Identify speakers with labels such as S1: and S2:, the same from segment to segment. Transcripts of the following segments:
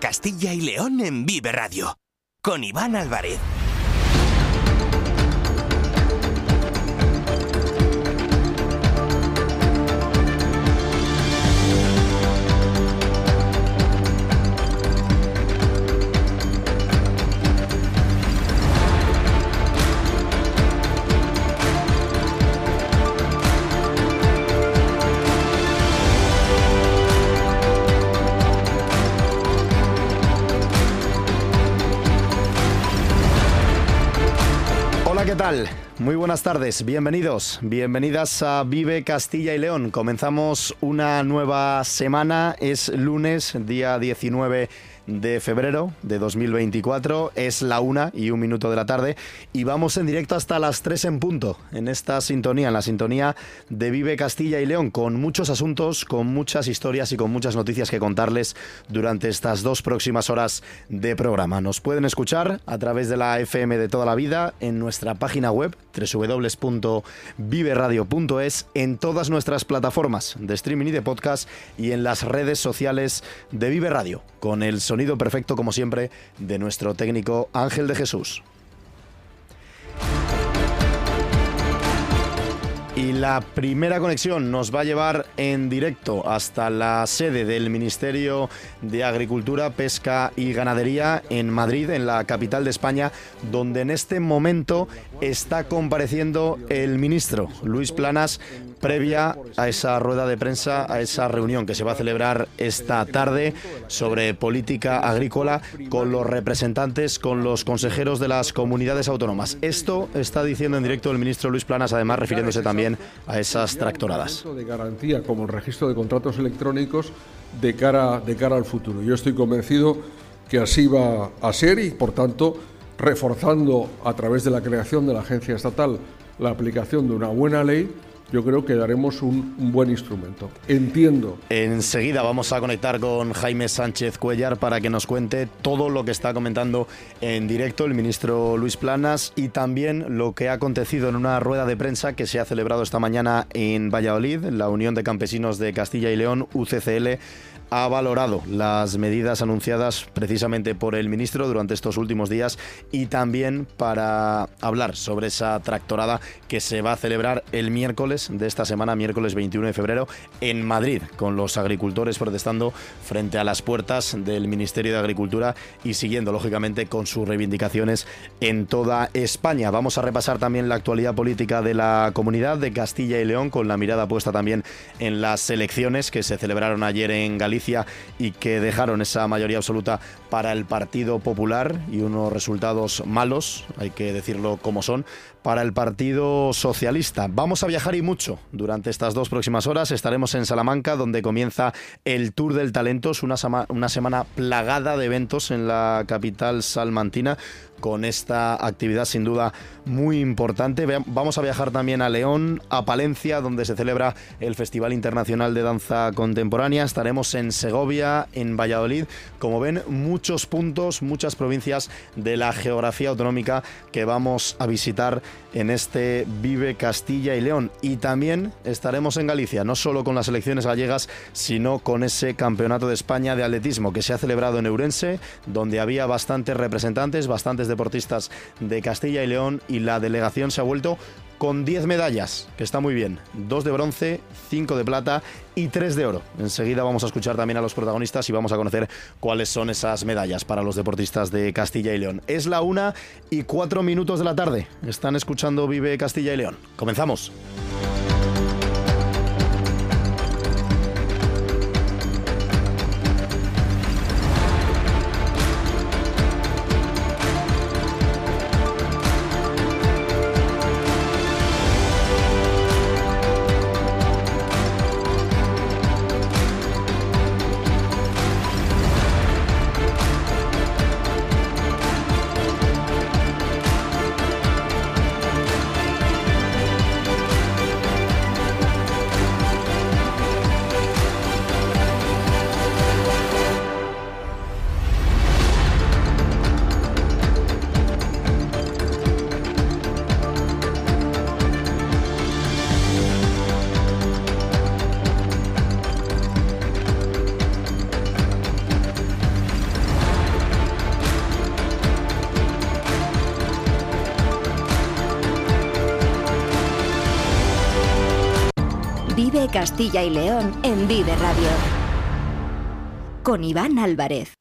S1: Castilla y León en Vive Radio, con Iván Álvarez.
S2: Muy buenas tardes, bienvenidos, bienvenidas a Vive Castilla y León. Comenzamos una nueva semana, es lunes, día 19 de febrero de 2024. Es la una y un minuto de la tarde y vamos en directo hasta las tres en punto en esta sintonía, en la sintonía de Vive Castilla y León, con muchos asuntos, con muchas historias y con muchas noticias que contarles durante estas dos próximas horas de programa. Nos pueden escuchar a través de la FM de toda la vida en nuestra página web www.viveradio.es, en todas nuestras plataformas de streaming y de podcast y en las redes sociales de Vive Radio, con el sonido perfecto, como siempre, de nuestro técnico Ángel de Jesús. Y la primera conexión nos va a llevar en directo hasta la sede del Ministerio de Agricultura, Pesca y Ganadería en Madrid, en la capital de España, donde en este momento está compareciendo el ministro Luis Planas previa a esa rueda de prensa, a esa reunión que se va a celebrar esta tarde sobre política agrícola con los representantes, con los consejeros de las comunidades autónomas. Esto está diciendo en directo el ministro Luis Planas, además refiriéndose también a esas tractoradas.
S3: De garantía como el registro de contratos electrónicos de cara, de cara al futuro. Yo estoy convencido que así va a ser y, por tanto, reforzando a través de la creación de la agencia estatal la aplicación de una buena ley, yo creo que daremos un, buen instrumento. Entiendo.
S2: Enseguida vamos a conectar con Jaime Sánchez Cuellar para que nos cuente todo lo que está comentando en directo el ministro Luis Planas y también lo que ha acontecido en una rueda de prensa que se ha celebrado esta mañana en Valladolid, la Unión de Campesinos de Castilla y León, UCCL ha valorado las medidas anunciadas precisamente por el ministro durante estos últimos días y también para hablar sobre esa tractorada que se va a celebrar el miércoles de esta semana, miércoles 21 de febrero, en Madrid, con los agricultores protestando frente a las puertas del Ministerio de Agricultura y siguiendo, lógicamente, con sus reivindicaciones en toda España. Vamos a repasar también la actualidad política de la comunidad de Castilla y León, con la mirada puesta también en las elecciones que se celebraron ayer en Galicia y que dejaron esa mayoría absoluta para el Partido Popular y unos resultados malos, hay que decirlo como son, para el Partido Socialista. Vamos a viajar y mucho durante estas dos próximas horas. Estaremos en Salamanca, donde comienza el Tour del Talento. Es una, una semana plagada de eventos en la capital salmantina con esta actividad sin duda muy importante. Vamos a viajar también a León, a Palencia, donde se celebra el Festival Internacional de Danza Contemporánea. Estaremos en Segovia, en Valladolid. Como ven, muchos puntos, muchas provincias de la geografía autonómica que vamos a visitar en este Vive Castilla y León. Y también estaremos en Galicia, no solo con las elecciones gallegas, sino con ese Campeonato de España de Atletismo que se ha celebrado en Eurense, donde había bastantes representantes, bastantes deportistas de Castilla y León y la delegación se ha vuelto con 10 medallas, que está muy bien. Dos de bronce, cinco de plata y tres de oro. Enseguida vamos a escuchar también a los protagonistas y vamos a conocer cuáles son esas medallas para los deportistas de Castilla y León. Es la una y cuatro minutos de la tarde. Están escuchando Vive Castilla y León. Comenzamos.
S4: Castilla y León en Vive Radio. Con Iván Álvarez.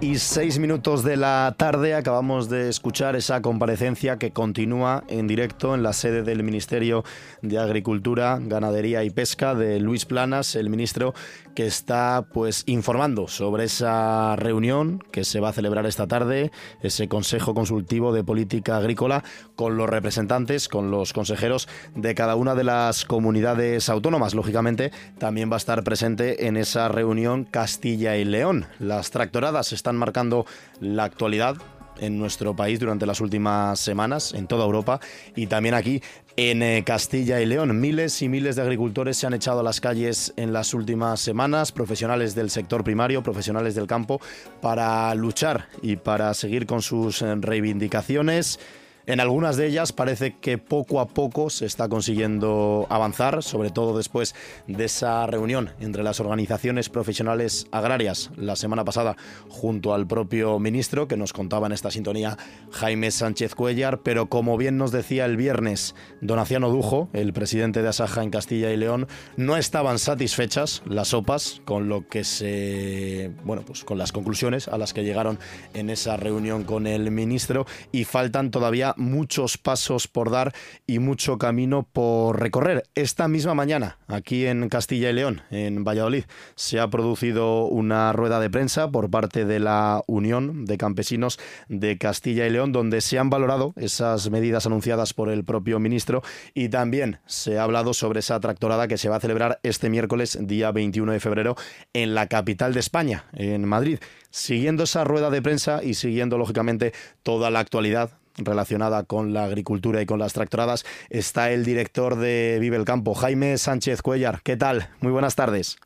S2: Y seis minutos de la tarde acabamos de escuchar esa comparecencia que continúa en directo en la sede del Ministerio de Agricultura, Ganadería y Pesca de Luis Planas, el ministro que está pues informando sobre esa reunión que se va a celebrar esta tarde, ese Consejo Consultivo de Política Agrícola con los representantes, con los consejeros de cada una de las comunidades autónomas. Lógicamente, también va a estar presente en esa reunión Castilla y León. Las tractoradas están marcando la actualidad en nuestro país durante las últimas semanas, en toda Europa y también aquí en eh, Castilla y León. Miles y miles de agricultores se han echado a las calles en las últimas semanas, profesionales del sector primario, profesionales del campo, para luchar y para seguir con sus eh, reivindicaciones. En algunas de ellas parece que poco a poco se está consiguiendo avanzar, sobre todo después de esa reunión entre las organizaciones profesionales agrarias la semana pasada junto al propio ministro que nos contaba en esta sintonía Jaime Sánchez Cuellar, pero como bien nos decía el viernes Donaciano Dujo, el presidente de Asaja en Castilla y León, no estaban satisfechas las OPAs con lo que se bueno, pues con las conclusiones a las que llegaron en esa reunión con el ministro y faltan todavía muchos pasos por dar y mucho camino por recorrer. Esta misma mañana, aquí en Castilla y León, en Valladolid, se ha producido una rueda de prensa por parte de la Unión de Campesinos de Castilla y León, donde se han valorado esas medidas anunciadas por el propio ministro y también se ha hablado sobre esa tractorada que se va a celebrar este miércoles, día 21 de febrero, en la capital de España, en Madrid. Siguiendo esa rueda de prensa y siguiendo, lógicamente, toda la actualidad relacionada con la agricultura y con las tractoradas está el director de Vive el Campo, Jaime Sánchez Cuellar. ¿Qué tal? Muy buenas tardes.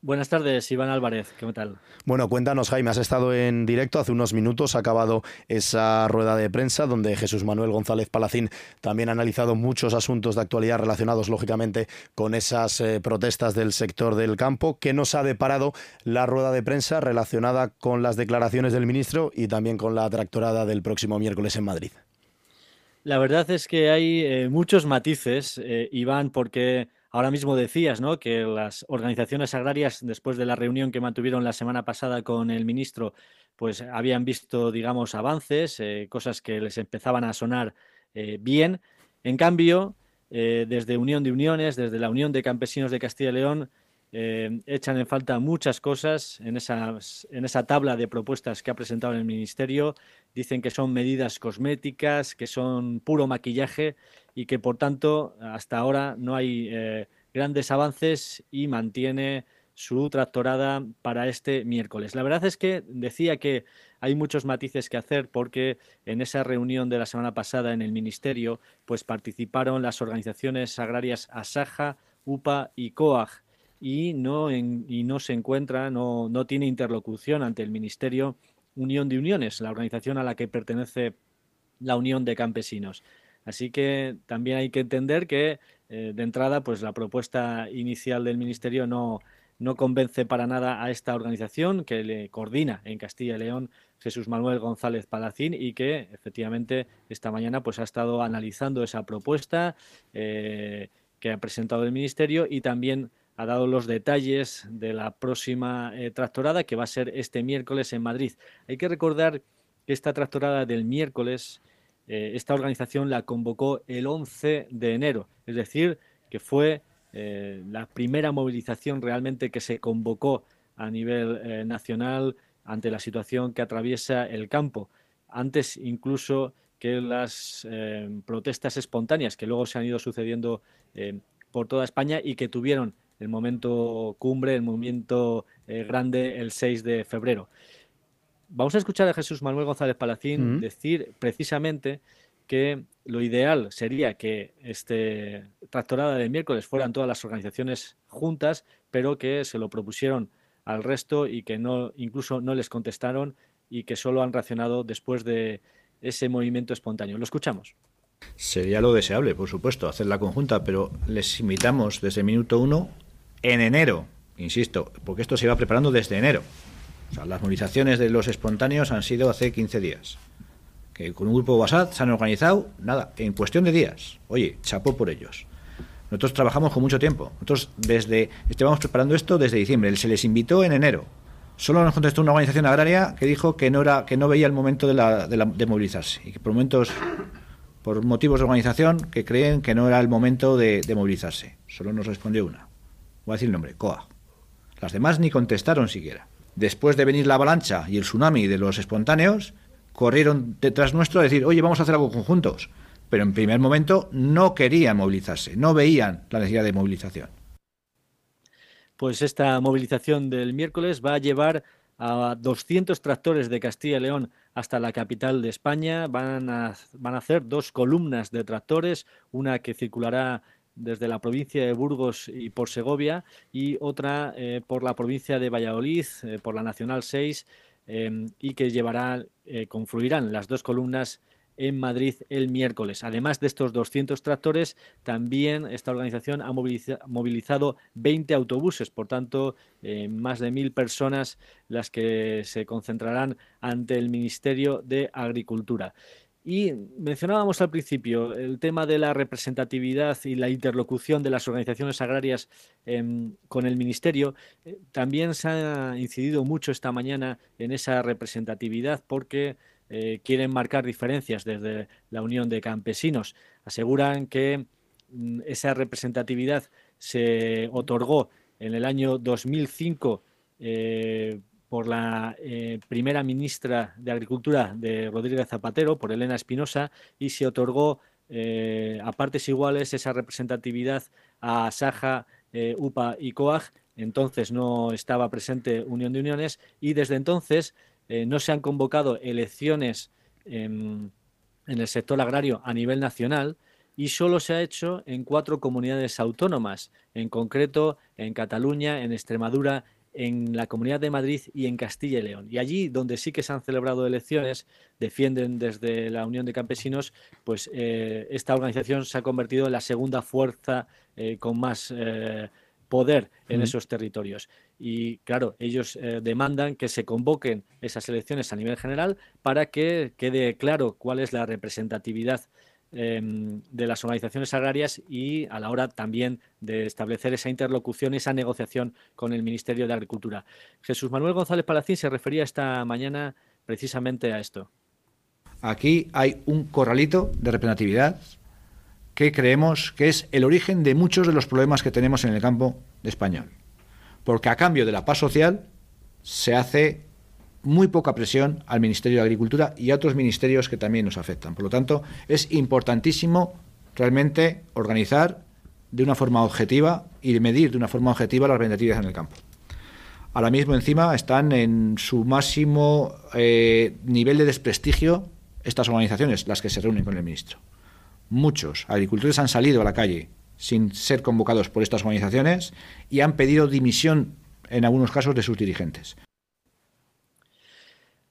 S5: Buenas tardes, Iván Álvarez, ¿qué tal?
S2: Bueno, cuéntanos, Jaime, has estado en directo hace unos minutos, ha acabado esa rueda de prensa donde Jesús Manuel González Palacín también ha analizado muchos asuntos de actualidad relacionados, lógicamente, con esas eh, protestas del sector del campo. ¿Qué nos ha deparado la rueda de prensa relacionada con las declaraciones del ministro y también con la tractorada del próximo miércoles en Madrid?
S5: La verdad es que hay eh, muchos matices, eh, Iván, porque Ahora mismo decías ¿no? que las organizaciones agrarias, después de la reunión que mantuvieron la semana pasada con el ministro, pues habían visto, digamos, avances, eh, cosas que les empezaban a sonar eh, bien. En cambio, eh, desde Unión de Uniones, desde la Unión de Campesinos de Castilla y León, echan en falta muchas cosas en, en esa tabla de propuestas que ha presentado el Ministerio. Dicen que son medidas cosméticas, que son puro maquillaje y que por tanto hasta ahora no hay eh, grandes avances y mantiene su tractorada para este miércoles. La verdad es que decía que hay muchos matices que hacer porque en esa reunión de la semana pasada en el Ministerio pues participaron las organizaciones agrarias Asaja, UPA y COAG y no, y no se encuentra, no, no tiene interlocución ante el Ministerio Unión de Uniones, la organización a la que pertenece la Unión de Campesinos. Así que también hay que entender que eh, de entrada, pues la propuesta inicial del Ministerio no, no convence para nada a esta organización que le coordina en Castilla y León Jesús Manuel González Palacín y que efectivamente esta mañana pues ha estado analizando esa propuesta eh, que ha presentado el Ministerio y también ha dado los detalles de la próxima eh, tractorada que va a ser este miércoles en Madrid. Hay que recordar que esta tractorada del miércoles eh, esta organización la convocó el 11 de enero, es decir, que fue eh, la primera movilización realmente que se convocó a nivel eh, nacional ante la situación que atraviesa el campo, antes incluso que las protestas espontáneas que luego se han ido sucediendo por toda España y que tuvieron el momento cumbre, el momento grande el 6 de febrero. Vamos a escuchar a Jesús Manuel González Palacín decir precisamente que lo ideal sería que este tractorada de miércoles fueran todas las organizaciones juntas, pero que se lo propusieron al resto y que no incluso no les contestaron y que solo han reaccionado después de ese movimiento espontáneo. Lo escuchamos.
S6: Sería lo deseable, por supuesto, hacer la conjunta, pero les invitamos desde minuto uno en enero, insisto, porque esto se iba preparando desde enero. Las movilizaciones de los espontáneos han sido hace 15 días. Que con un grupo de WhatsApp se han organizado, nada, en cuestión de días. Oye, chapó por ellos. Nosotros trabajamos con mucho tiempo. Nosotros desde estábamos preparando esto desde diciembre. Se les invitó en enero. Solo nos contestó una organización agraria que dijo que no era que no veía el momento de, movilizarse y que por momentos por motivos de organización que creen que no era el momento de, de movilizarse. Solo nos respondió una. Voy a decir el nombre, COA. Las demás ni contestaron siquiera después de venir la avalancha y el tsunami de los espontáneos, corrieron detrás nuestro a decir, oye, vamos a hacer algo conjuntos. Pero en primer momento no querían movilizarse, no veían la necesidad de movilización.
S5: Pues esta movilización del miércoles va a llevar a 200 tractores de Castilla y León hasta la capital de España. Van a, van a hacer dos columnas de tractores, una que circulará desde la provincia de Burgos y por Segovia y otra eh, por la provincia de Valladolid, eh, por la Nacional 6 em, y que llevará, eh, confluirán las dos columnas en Madrid el miércoles. Además de estos 200 tractores, también esta organización ha movilizado 20 autobuses, por tanto, más de mil personas las que se concentrarán ante el Ministerio de Agricultura. Y mencionábamos al principio el tema de la representatividad y la interlocución de las organizaciones agrarias em, con el Ministerio. Eh, también se ha incidido mucho esta mañana en esa representatividad porque eh, quieren marcar diferencias desde la Unión de Campesinos. Aseguran que mm, esa representatividad se otorgó en el año 2005 por la eh, primera ministra de Agricultura de Rodríguez Zapatero, por Elena Espinosa, y se otorgó eh, a partes iguales esa representatividad a Saja, eh, UPA y COAG. Entonces no estaba presente Unión de Uniones y desde entonces no se han convocado elecciones en el sector agrario a nivel nacional y solo se ha hecho en cuatro comunidades autónomas, en concreto en Cataluña, en Extremadura, en la Comunidad de Madrid y en Castilla y León. Y allí donde sí que se han celebrado elecciones, defienden desde la Unión de Campesinos, pues eh, esta organización se ha convertido en la segunda fuerza eh, con más eh, poder en esos territorios. Y claro, ellos demandan que se convoquen esas elecciones a nivel general para que quede claro cuál es la representatividad Em, de las organizaciones agrarias y a la hora también de establecer esa interlocución, esa negociación con el Ministerio de Agricultura. Jesús Manuel González Palacín se refería esta mañana precisamente a esto.
S6: Aquí hay un corralito de representatividad que creemos que es el origen de muchos de los problemas que tenemos en el campo español. Porque a cambio de la paz social se hace muy poca presión al Ministerio de Agricultura y a otros ministerios que también nos afectan. Por lo tanto, es importantísimo realmente organizar de una forma objetiva y medir de una forma objetiva las representatividades en el campo. Ahora mismo encima están en su máximo eh, nivel de desprestigio estas organizaciones, las que se reúnen con el ministro. Muchos agricultores han salido a la calle sin ser convocados por estas organizaciones y han pedido dimisión en algunos casos de sus dirigentes.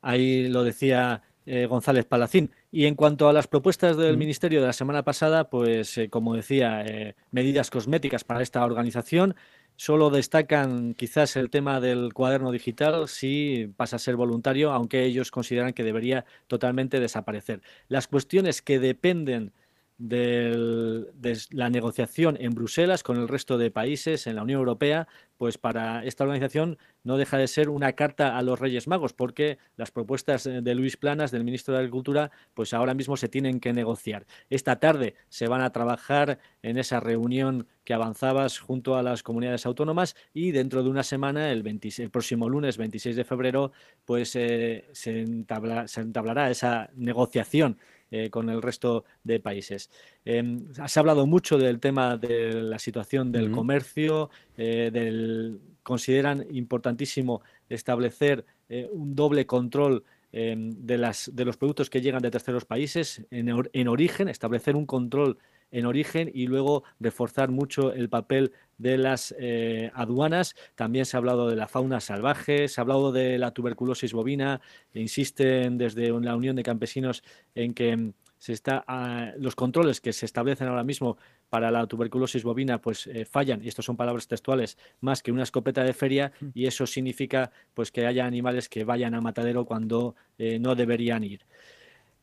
S5: Ahí lo decía eh, González Palacín. Y en cuanto a las propuestas del. Ministerio de la semana pasada, pues eh, como decía, eh, medidas cosméticas para esta organización. Solo destacan quizás el tema del cuaderno digital, si pasa a ser voluntario, aunque ellos consideran que debería totalmente desaparecer. Las cuestiones que dependen de la negociación en Bruselas con el resto de países en la Unión Europea, pues para esta organización no deja de ser una carta a los Reyes Magos, porque las propuestas de Luis Planas, del ministro de Agricultura, pues ahora mismo se tienen que negociar. Esta tarde se van a trabajar en esa reunión que avanzabas junto a las comunidades autónomas y dentro de una semana, el, próximo lunes 26 de febrero, pues eh, se entablará esa negociación eh, con el resto de países. Eh, se ha hablado mucho del tema de la situación del comercio, eh, del, consideran importantísimo establecer eh, un doble control de, las, de los productos que llegan de terceros países en, en origen, establecer un control en origen y luego reforzar mucho el papel de las eh, aduanas. También se ha hablado de la fauna salvaje, se ha hablado de la tuberculosis bovina. Insisten desde la Unión de Campesinos en que se está, ah, los controles que se establecen ahora mismo para la tuberculosis bovina pues eh, fallan, y estas son palabras textuales, más que una escopeta de feria, mm. y eso significa pues que haya animales que vayan a matadero cuando eh, no deberían ir.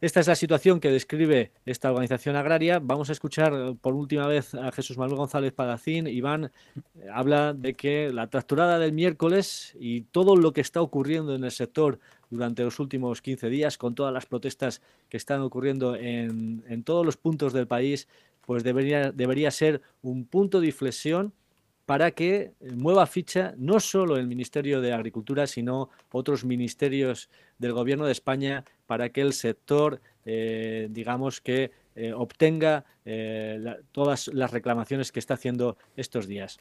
S5: Esta es la situación que describe esta organización agraria. Vamos a escuchar eh, por última vez a Jesús Manuel González Padacín. Iván habla de que la tracturada del miércoles y todo lo que está ocurriendo en el sector durante los últimos 15 días, con todas las protestas que están ocurriendo en, en todos los puntos del país, pues debería, debería ser un punto de inflexión para que mueva ficha no solo el Ministerio de Agricultura, sino otros ministerios del Gobierno de España para que el sector, eh, digamos que eh, obtenga eh, todas las reclamaciones que está haciendo estos días.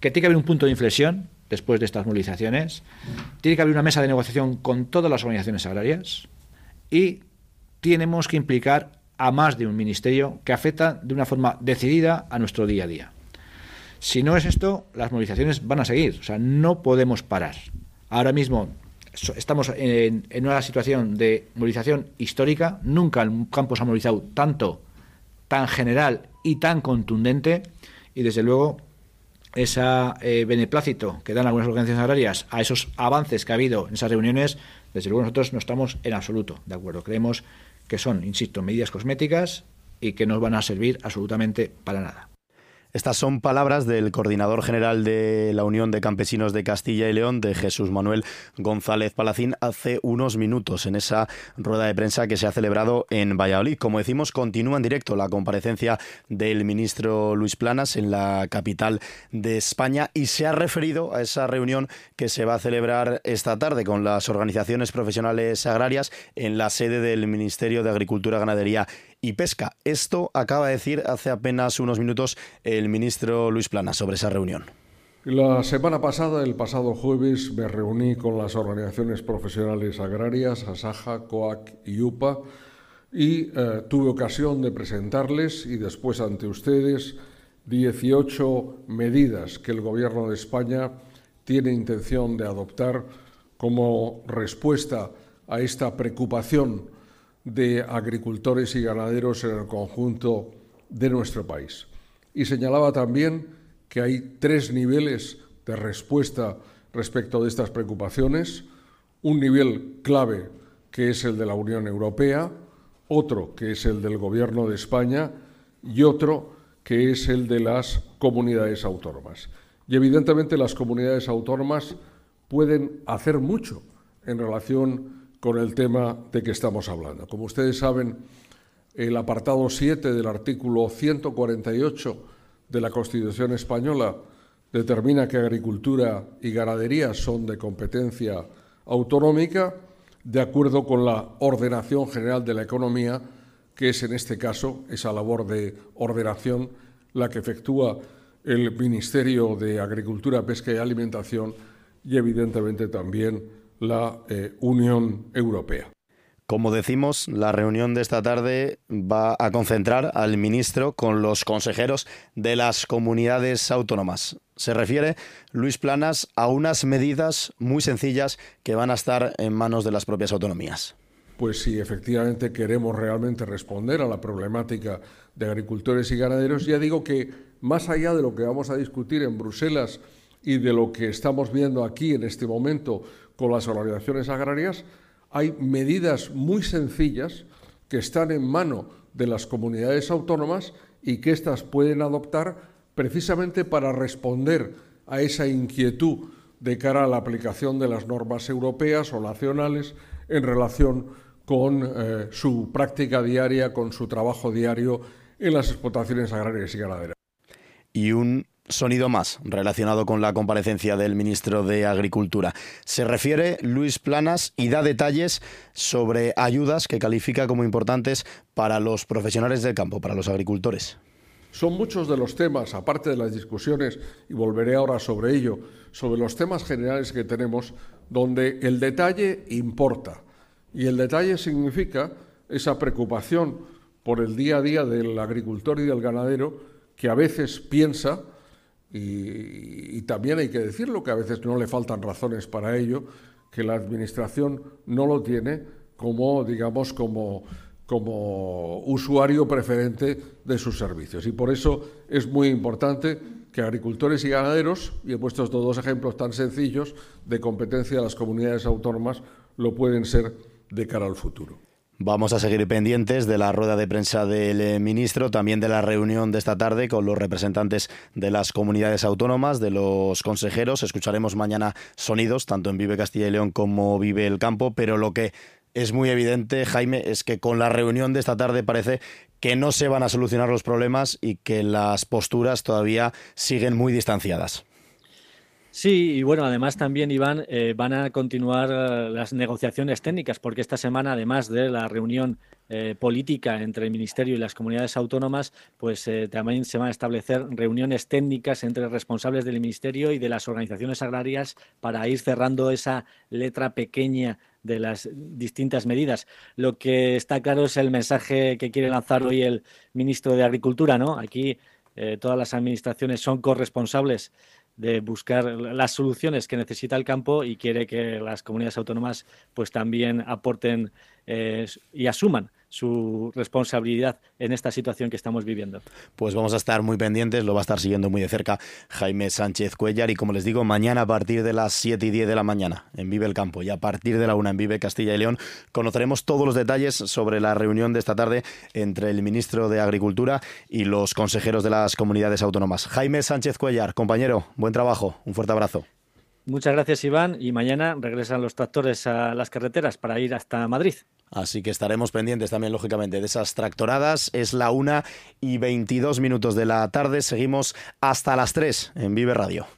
S6: Que tiene que haber un punto de inflexión después de estas movilizaciones, tiene que haber una mesa de negociación con todas las organizaciones agrarias y tenemos que implicar a más de un ministerio que afecta de una forma decidida a nuestro día a día. Si no es esto, las movilizaciones van a seguir, o sea, no podemos parar. Ahora mismo estamos en, una situación de movilización histórica, nunca el campo se ha movilizado tanto, tan general y tan contundente, y desde luego ese eh, beneplácito que dan algunas organizaciones agrarias a esos avances que ha habido en esas reuniones, desde luego nosotros no estamos en absoluto de acuerdo. Creemos que son, insisto, medidas cosméticas y que no van a servir absolutamente para nada.
S2: Estas son palabras del coordinador general de la Unión de Campesinos de Castilla y León, de Jesús Manuel González Palacín, hace unos minutos en esa rueda de prensa que se ha celebrado en Valladolid. Como decimos, continúa en directo la comparecencia del ministro Luis Planas en la capital de España y se ha referido a esa reunión que se va a celebrar esta tarde con las organizaciones profesionales agrarias en la sede del Ministerio de Agricultura, Ganadería y pesca. Esto acaba de decir hace apenas unos minutos el ministro Luis Plana sobre esa reunión.
S3: La semana pasada, el pasado jueves, me reuní con las organizaciones profesionales agrarias, Asaja, COAC y UPA, y eh, tuve ocasión de presentarles y después ante ustedes 18 medidas que el Gobierno de España tiene intención de adoptar como respuesta a esta preocupación de agricultores y ganaderos en el conjunto de nuestro país. Y señalaba también que hay tres niveles de respuesta respecto de estas preocupaciones. Un nivel clave que es el de la Unión Europea, otro que es el del Gobierno de España y otro que es el de las comunidades autónomas. Y evidentemente las comunidades autónomas pueden hacer mucho en relación con el tema de que estamos hablando. Como ustedes saben, el apartado 7 del artículo 148 de la Constitución española determina que agricultura y ganadería son de competencia autonómica, de acuerdo con la ordenación general de la economía, que es en este caso esa labor de ordenación la que efectúa el Ministerio de Agricultura, Pesca y Alimentación y evidentemente también la eh, Unión Europea.
S2: Como decimos, la reunión de esta tarde va a concentrar al ministro con los consejeros de las comunidades autónomas. Se refiere, Luis Planas, a unas medidas muy sencillas que van a estar en manos de las propias autonomías.
S3: Pues si efectivamente queremos realmente responder a la problemática de agricultores y ganaderos, ya digo que más allá de lo que vamos a discutir en Bruselas y de lo que estamos viendo aquí en este momento con las organizaciones agrarias, hay medidas muy sencillas que están en mano de las comunidades autónomas y que éstas pueden adoptar precisamente para responder a esa inquietud de cara a la aplicación de las normas europeas o nacionales en relación con eh, su práctica diaria, con su trabajo diario en las explotaciones agrarias y ganaderas.
S2: Y un sonido más relacionado con la comparecencia del ministro de Agricultura. Se refiere Luis Planas y da detalles sobre ayudas que califica como importantes para los profesionales del campo, para los agricultores.
S3: Son muchos de los temas, aparte de las discusiones, y volveré ahora sobre ello, sobre los temas generales que tenemos, donde el detalle importa. Y el detalle significa esa preocupación por el día a día del agricultor y del ganadero que a veces piensa, y, también hay que decirlo, que a veces no le faltan razones para ello, que la Administración no lo tiene como, digamos, como, como usuario preferente de sus servicios. Y por eso es muy importante que agricultores y ganaderos, y he puesto estos dos ejemplos tan sencillos de competencia de las comunidades autónomas, lo pueden ser de cara al futuro.
S2: Vamos a seguir pendientes de la rueda de prensa del eh, ministro, también de la reunión de esta tarde con los representantes de las comunidades autónomas, de los consejeros. Escucharemos mañana sonidos, tanto en Vive Castilla y León como Vive el Campo, pero lo que es muy evidente, Jaime, es que con la reunión de esta tarde parece que no se van a solucionar los problemas y que las posturas todavía siguen muy distanciadas.
S5: Sí, y bueno, además también, Iván, eh, van a continuar eh, las negociaciones técnicas, porque esta semana, además de la reunión eh, política entre el Ministerio y las comunidades autónomas, pues también se van a establecer reuniones técnicas entre responsables del Ministerio y de las organizaciones agrarias para ir cerrando esa letra pequeña de las distintas medidas. Lo que está claro es el mensaje que quiere lanzar hoy el ministro de Agricultura, ¿no? Aquí todas las administraciones son corresponsables de buscar las soluciones que necesita el campo y quiere que las comunidades autónomas pues también aporten eh, y asuman su responsabilidad en esta situación que estamos viviendo.
S2: Pues vamos a estar muy pendientes, lo va a estar siguiendo muy de cerca Jaime Sánchez Cuellar y como les digo, mañana a partir de las 7 y 10 de la mañana en Vive el Campo y a partir de la 1 en Vive Castilla y León conoceremos todos los detalles sobre la reunión de esta tarde entre el ministro de Agricultura y los consejeros de las comunidades autónomas. Jaime Sánchez Cuellar, compañero, buen trabajo, un fuerte abrazo.
S5: Muchas gracias Iván y mañana regresan los tractores a las carreteras para ir hasta Madrid.
S2: Así que estaremos pendientes también, lógicamente, de esas tractoradas. Es la una y 22 minutos de la tarde. Seguimos hasta las 3 en Vive Radio.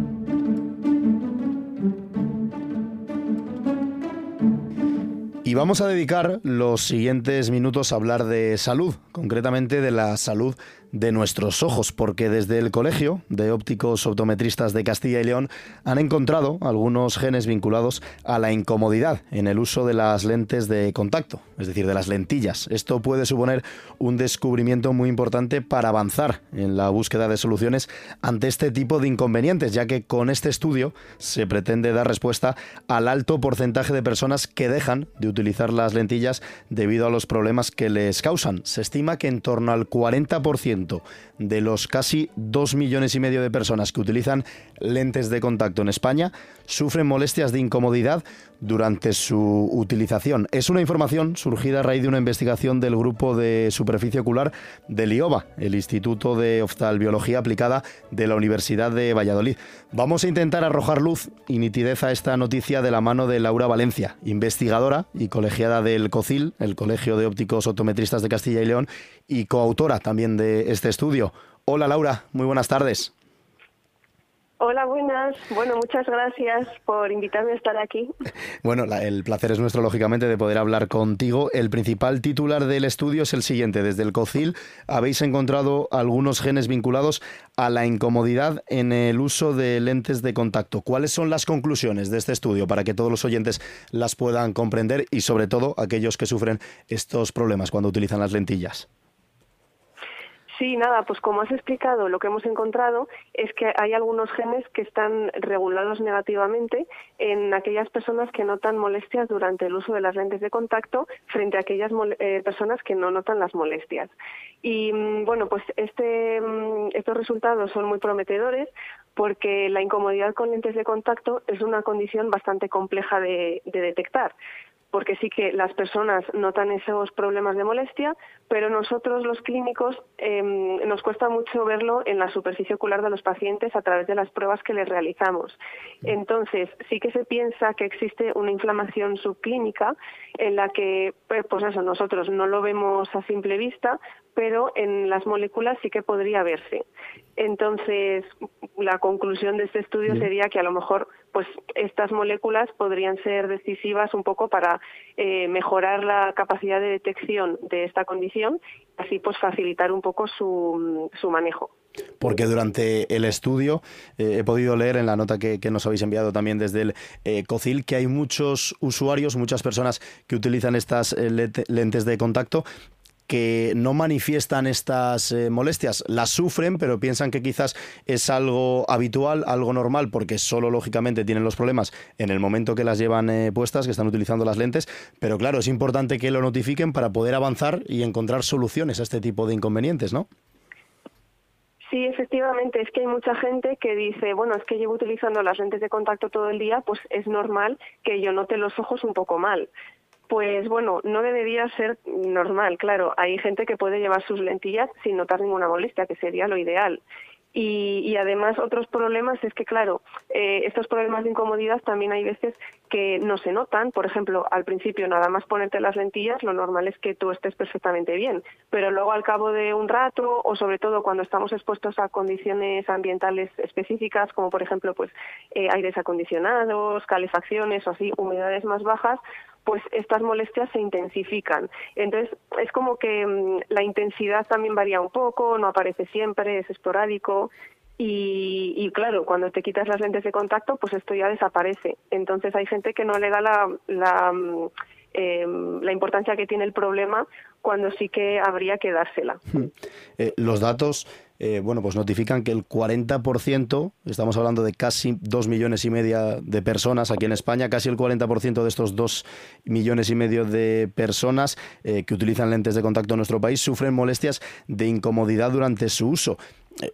S2: Y vamos a dedicar los siguientes minutos a hablar de salud, concretamente de la salud de nuestros ojos, porque desde el Colegio de Ópticos Optometristas de Castilla y León han encontrado algunos genes vinculados a la incomodidad en el uso de las lentes de contacto, es decir, de las lentillas. Esto puede suponer un descubrimiento muy importante para avanzar en la búsqueda de soluciones ante este tipo de inconvenientes, ya que con este estudio se pretende dar respuesta al alto porcentaje de personas que dejan de utilizar las lentillas debido a los problemas que les causan. Se estima que en torno al 40% Santo de los casi 2 millones y medio de personas que utilizan lentes de contacto en España sufren molestias de incomodidad durante su utilización. Es una información surgida a raíz de una investigación del grupo de superficie ocular del IOBA, el Instituto de Oftalbiología Aplicada de la Universidad de Valladolid. Vamos a intentar arrojar luz y nitidez a esta noticia de la mano de Laura Valencia, investigadora y colegiada del COCIL, el Colegio de Ópticos Optometristas de Castilla y León, y coautora también de este estudio. Hola Laura, muy buenas tardes.
S7: Hola, buenas. Bueno, muchas gracias por invitarme a estar aquí.
S2: Bueno, el placer es nuestro, lógicamente, de poder hablar contigo. El principal titular del estudio es el siguiente. Desde el COCIL habéis encontrado algunos genes vinculados a la incomodidad en el uso de lentes de contacto. ¿Cuáles son las conclusiones de este estudio para que todos los oyentes las puedan comprender y, sobre todo, aquellos que sufren estos problemas cuando utilizan las lentillas?
S7: Sí, nada, pues como has explicado, lo que hemos encontrado es que hay algunos genes que están regulados negativamente en aquellas personas que notan molestias durante el uso de las lentes de contacto frente a aquellas eh, personas que no notan las molestias. Y mm, bueno, pues este, mm, estos resultados son muy prometedores porque la incomodidad con lentes de contacto es una condición bastante compleja de detectar porque sí que las personas notan esos problemas de molestia, pero nosotros los clínicos em, nos cuesta mucho verlo en la superficie ocular de los pacientes a través de las pruebas que les realizamos. Entonces, sí que se piensa que existe una inflamación subclínica en la que, pues, pues eso, nosotros no lo vemos a simple vista, pero en las moléculas sí que podría verse. Entonces, la conclusión de este estudio sería que a lo mejor pues estas moléculas podrían ser decisivas un poco para eh, mejorar la capacidad de detección de esta condición y así pues facilitar un poco su, su manejo.
S2: Porque durante el estudio eh, he podido leer en la nota que, nos habéis enviado también desde el eh, COCIL que hay muchos usuarios, muchas personas que utilizan estas lentes de contacto que no manifiestan estas eh, molestias, las sufren, pero piensan que quizás es algo habitual, algo normal, porque solo lógicamente tienen los problemas en el momento que las llevan eh, puestas, que están utilizando las lentes, pero claro, es importante que lo notifiquen para poder avanzar y encontrar soluciones a este tipo de inconvenientes, ¿no?
S7: Sí, efectivamente, es que hay mucha gente que dice, bueno, es que llevo utilizando las lentes de contacto todo el día, pues es normal que yo note los ojos un poco mal. Pues bueno, no debería ser normal, claro. Hay gente que puede llevar sus lentillas sin notar ninguna molestia, que sería lo ideal. Y, además otros problemas es que, claro, eh, estos problemas de incomodidad también hay veces que no se notan. Por ejemplo, al principio nada más ponerte las lentillas, lo normal es que tú estés perfectamente bien. Pero luego al cabo de un rato o sobre todo cuando estamos expuestos a condiciones ambientales específicas, como por ejemplo pues eh, aires acondicionados, calefacciones o así, humedades más bajas, pues estas molestias se intensifican. Entonces, es como que mm, la intensidad también varía un poco, no aparece siempre, es esporádico. Y, claro, cuando te quitas las lentes de contacto, pues esto ya desaparece. Entonces hay gente que no le da la, la, mm, em, la importancia que tiene el problema cuando sí que habría que dársela. Hmm.
S2: Eh, los datos eh, bueno, pues notifican que el 40%, estamos hablando de casi dos millones y media de personas aquí en España, casi el 40% de estos dos millones y medio de personas eh, que utilizan lentes de contacto en nuestro país sufren molestias de incomodidad durante su uso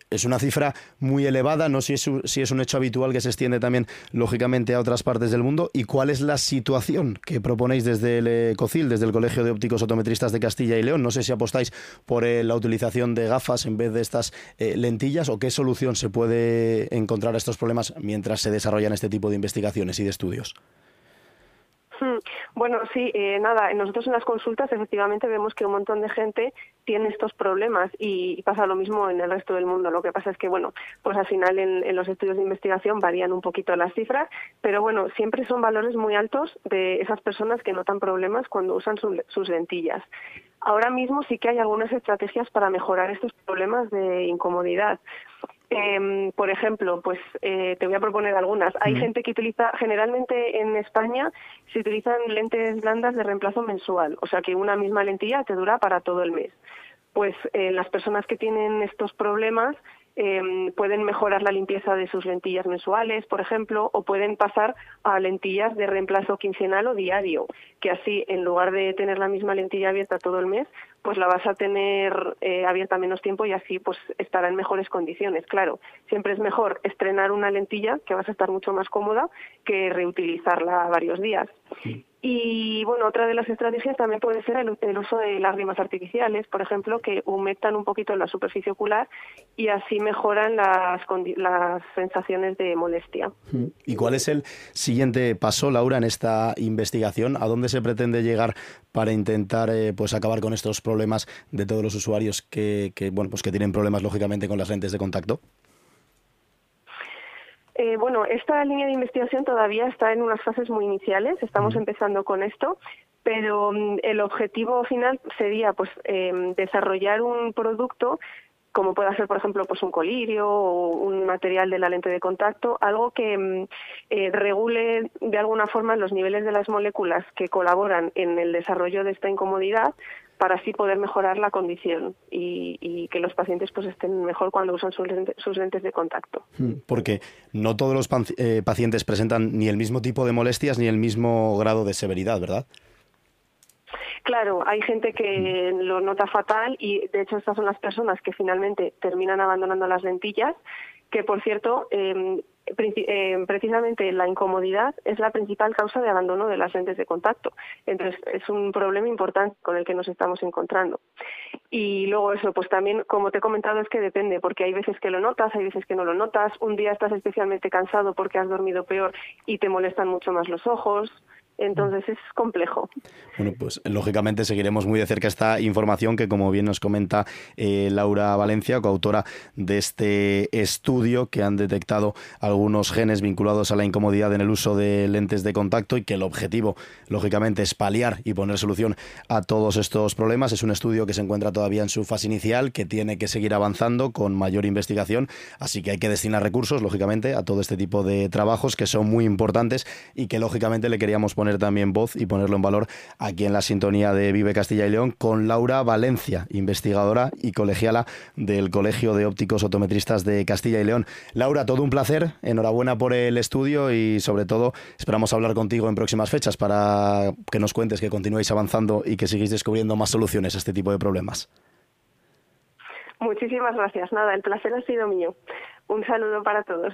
S2: es una cifra muy elevada, no sé si es, un hecho habitual que se extiende también lógicamente a otras partes del mundo. ¿Y cuál es la situación que proponéis desde el COCIL, desde el Colegio de Ópticos Otometristas de Castilla y León? No sé si apostáis por eh, la utilización de gafas en vez de estas eh, lentillas o qué solución se puede encontrar a estos problemas mientras se desarrollan este tipo de investigaciones y de estudios.
S7: Hmm. Bueno, sí, eh, nada, nosotros en las consultas efectivamente vemos que un montón de gente tiene estos problemas y pasa lo mismo en el resto del mundo. Lo que pasa es que, bueno, pues al final en, los estudios de investigación varían un poquito las cifras, pero bueno, siempre son valores muy altos de esas personas que notan problemas cuando usan sus lentillas. Ahora mismo sí que hay algunas estrategias para mejorar estos problemas de incomodidad. Eh, por ejemplo, pues eh, te voy a proponer algunas. Hay gente que utiliza, generalmente en España se utilizan lentes blandas de reemplazo mensual, o sea que una misma lentilla te dura para todo el mes. Pues eh, las personas que tienen estos problemas eh, pueden mejorar la limpieza de sus lentillas mensuales, por ejemplo, o pueden pasar a lentillas de reemplazo quincenal o diario, que así, en lugar de tener la misma lentilla abierta todo el mes, pues la vas a tener eh, abierta menos tiempo y así pues estará en mejores condiciones. Claro, siempre es mejor estrenar una lentilla, que vas a estar mucho más cómoda, que reutilizarla varios días. Y bueno, otra de las estrategias también puede ser el, uso de lágrimas artificiales, por ejemplo, que humectan un poquito la superficie ocular y así mejoran las, las sensaciones de molestia.
S2: ¿Y cuál es el siguiente paso, Laura, en esta investigación? ¿A dónde se pretende llegar para intentar eh, pues acabar con estos problemas de todos los usuarios que, que, bueno, pues que tienen problemas lógicamente con las lentes de contacto?
S7: Eh, bueno, esta línea de investigación todavía está en unas fases muy iniciales, estamos empezando con esto, pero mm, el objetivo final sería pues em, desarrollar un producto como pueda ser, por ejemplo, pues un colirio o un material de la lente de contacto, algo que mm, eh, regule de alguna forma los niveles de las moléculas que colaboran en el desarrollo de esta incomodidad para así poder mejorar la condición y, que los pacientes pues estén mejor cuando usan sus lentes, de contacto.
S2: Hmm, porque no todos los eh, pacientes presentan ni el mismo tipo de molestias ni el mismo grado de severidad, ¿verdad?
S7: Claro, hay gente que hmm. lo nota fatal y de hecho estas son las personas que finalmente terminan abandonando las lentillas, que por cierto, em, eh, precisamente la incomodidad es la principal causa de abandono de las lentes de contacto. Entonces, es un problema importante con el que nos estamos encontrando. Y luego eso, pues también, como te he comentado, es que depende, porque hay veces que lo notas, hay veces que no lo notas. Un día estás especialmente cansado porque has dormido peor y te molestan mucho más los ojos. Entonces es complejo.
S2: Bueno, pues lógicamente seguiremos muy de cerca esta información que, como bien nos comenta eh, Laura Valencia, coautora de este estudio, que han detectado algunos genes vinculados a la incomodidad en el uso de lentes de contacto y que el objetivo, lógicamente, es paliar y poner solución a todos estos problemas. Es un estudio que se encuentra todavía en su fase inicial, que tiene que seguir avanzando con mayor investigación, así que hay que destinar recursos, lógicamente, a todo este tipo de trabajos que son muy importantes y que, lógicamente, le queríamos poner también voz y ponerlo en valor aquí en la sintonía de Vive Castilla y León con Laura Valencia, investigadora y colegiala del Colegio de Ópticos Otometristas de Castilla y León. Laura, todo un placer, enhorabuena por el estudio y sobre todo esperamos hablar contigo en próximas fechas para que nos cuentes que continuéis avanzando y que sigáis descubriendo más soluciones a este tipo de problemas.
S7: Muchísimas gracias. Nada, el placer ha sido mío. Un saludo para todos.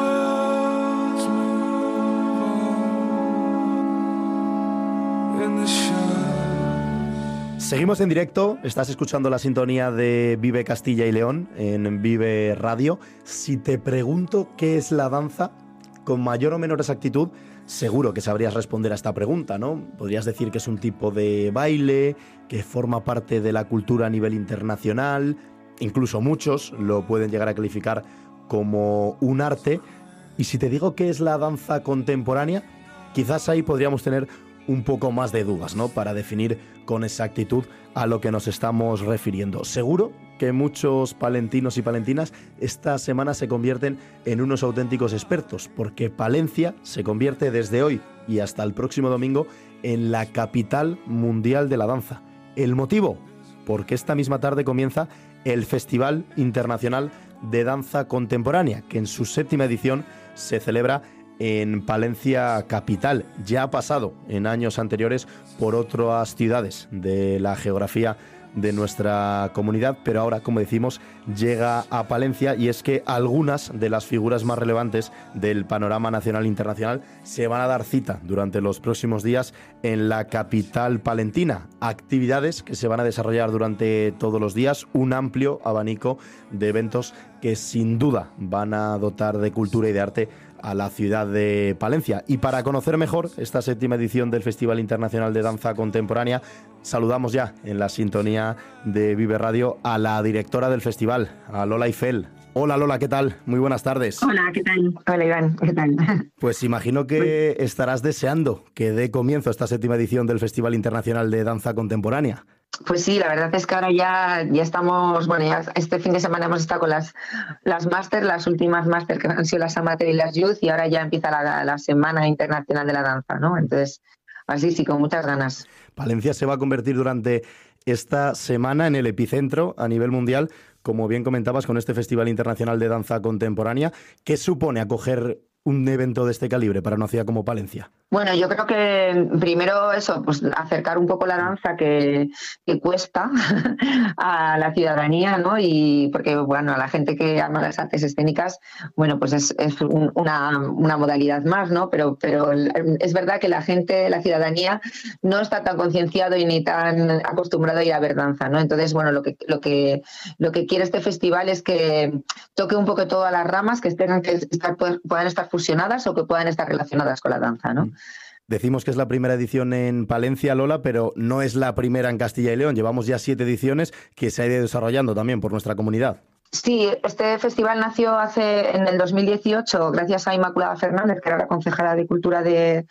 S2: Seguimos en directo, estás escuchando la sintonía de Vive Castilla y León en Vive Radio. Si te pregunto qué es la danza, con mayor o menor exactitud, seguro que sabrías responder a esta pregunta, ¿no? Podrías decir que es un tipo de baile, que forma parte de la cultura a nivel internacional, incluso muchos lo pueden llegar a calificar como un arte. Y si te digo qué es la danza contemporánea, quizás ahí podríamos tener un poco más de dudas, ¿no? Para definir con exactitud a lo que nos estamos refiriendo. Seguro que muchos palentinos y palentinas esta semana se convierten en unos auténticos expertos, porque Palencia se convierte desde hoy y hasta el próximo domingo en la capital mundial de la danza. ¿El motivo? Porque esta misma tarde comienza el Festival Internacional de Danza Contemporánea, que en su séptima edición se celebra en Palencia capital. Ya ha pasado en años anteriores por otras ciudades de la geografía de nuestra comunidad, pero ahora, como decimos, llega a Palencia y es que algunas de las figuras más relevantes del panorama nacional e internacional se van a dar cita durante los próximos días en la capital palentina. Actividades que se van a desarrollar durante todos los días, un amplio abanico de eventos que sin duda van a dotar de cultura y de arte a la ciudad de Palencia. Y para conocer mejor esta séptima edición del Festival Internacional de Danza Contemporánea, saludamos ya en la sintonía de Vive Radio a la directora del festival, a Lola Eiffel. Hola Lola, ¿qué tal? Muy buenas tardes.
S8: Hola, ¿qué tal? Hola Iván, ¿qué tal?
S2: Pues imagino que estarás deseando que dé comienzo esta séptima edición del Festival Internacional de Danza Contemporánea.
S8: Pues sí, la verdad es que ahora ya, ya estamos, bueno, ya este fin de semana hemos estado con las, las máster, las últimas máster que han sido las amateur y las youth, y ahora ya empieza la, la Semana Internacional de la Danza, ¿no? Entonces, así sí, con muchas ganas.
S2: Valencia se va a convertir durante esta semana en el epicentro a nivel mundial, como bien comentabas, con este Festival Internacional de Danza Contemporánea. ¿Qué supone acoger un evento de este calibre para una ciudad como Palencia?
S8: Bueno, yo creo que primero eso, pues acercar un poco la danza que, cuesta a la ciudadanía, ¿no? Y porque, bueno, a la gente que ama las artes escénicas, bueno, pues es, una, modalidad más, ¿no? Pero, pero es verdad que la gente, la ciudadanía, no está tan concienciado y ni tan acostumbrado a ir a ver danza, ¿no? Entonces, bueno, lo que, lo que, lo que quiere este festival es que toque un poco todas las ramas, que estén, que puedan estar fusionadas o que puedan estar relacionadas con la danza, ¿no?
S2: Decimos que es la primera edición en Palencia, Lola, pero no es la primera en Castilla y León. Llevamos ya siete ediciones que se ha ido desarrollando también por nuestra comunidad.
S8: Sí, este festival nació hace en el 2018 gracias a Inmaculada Fernández, que era la concejala de Cultura de,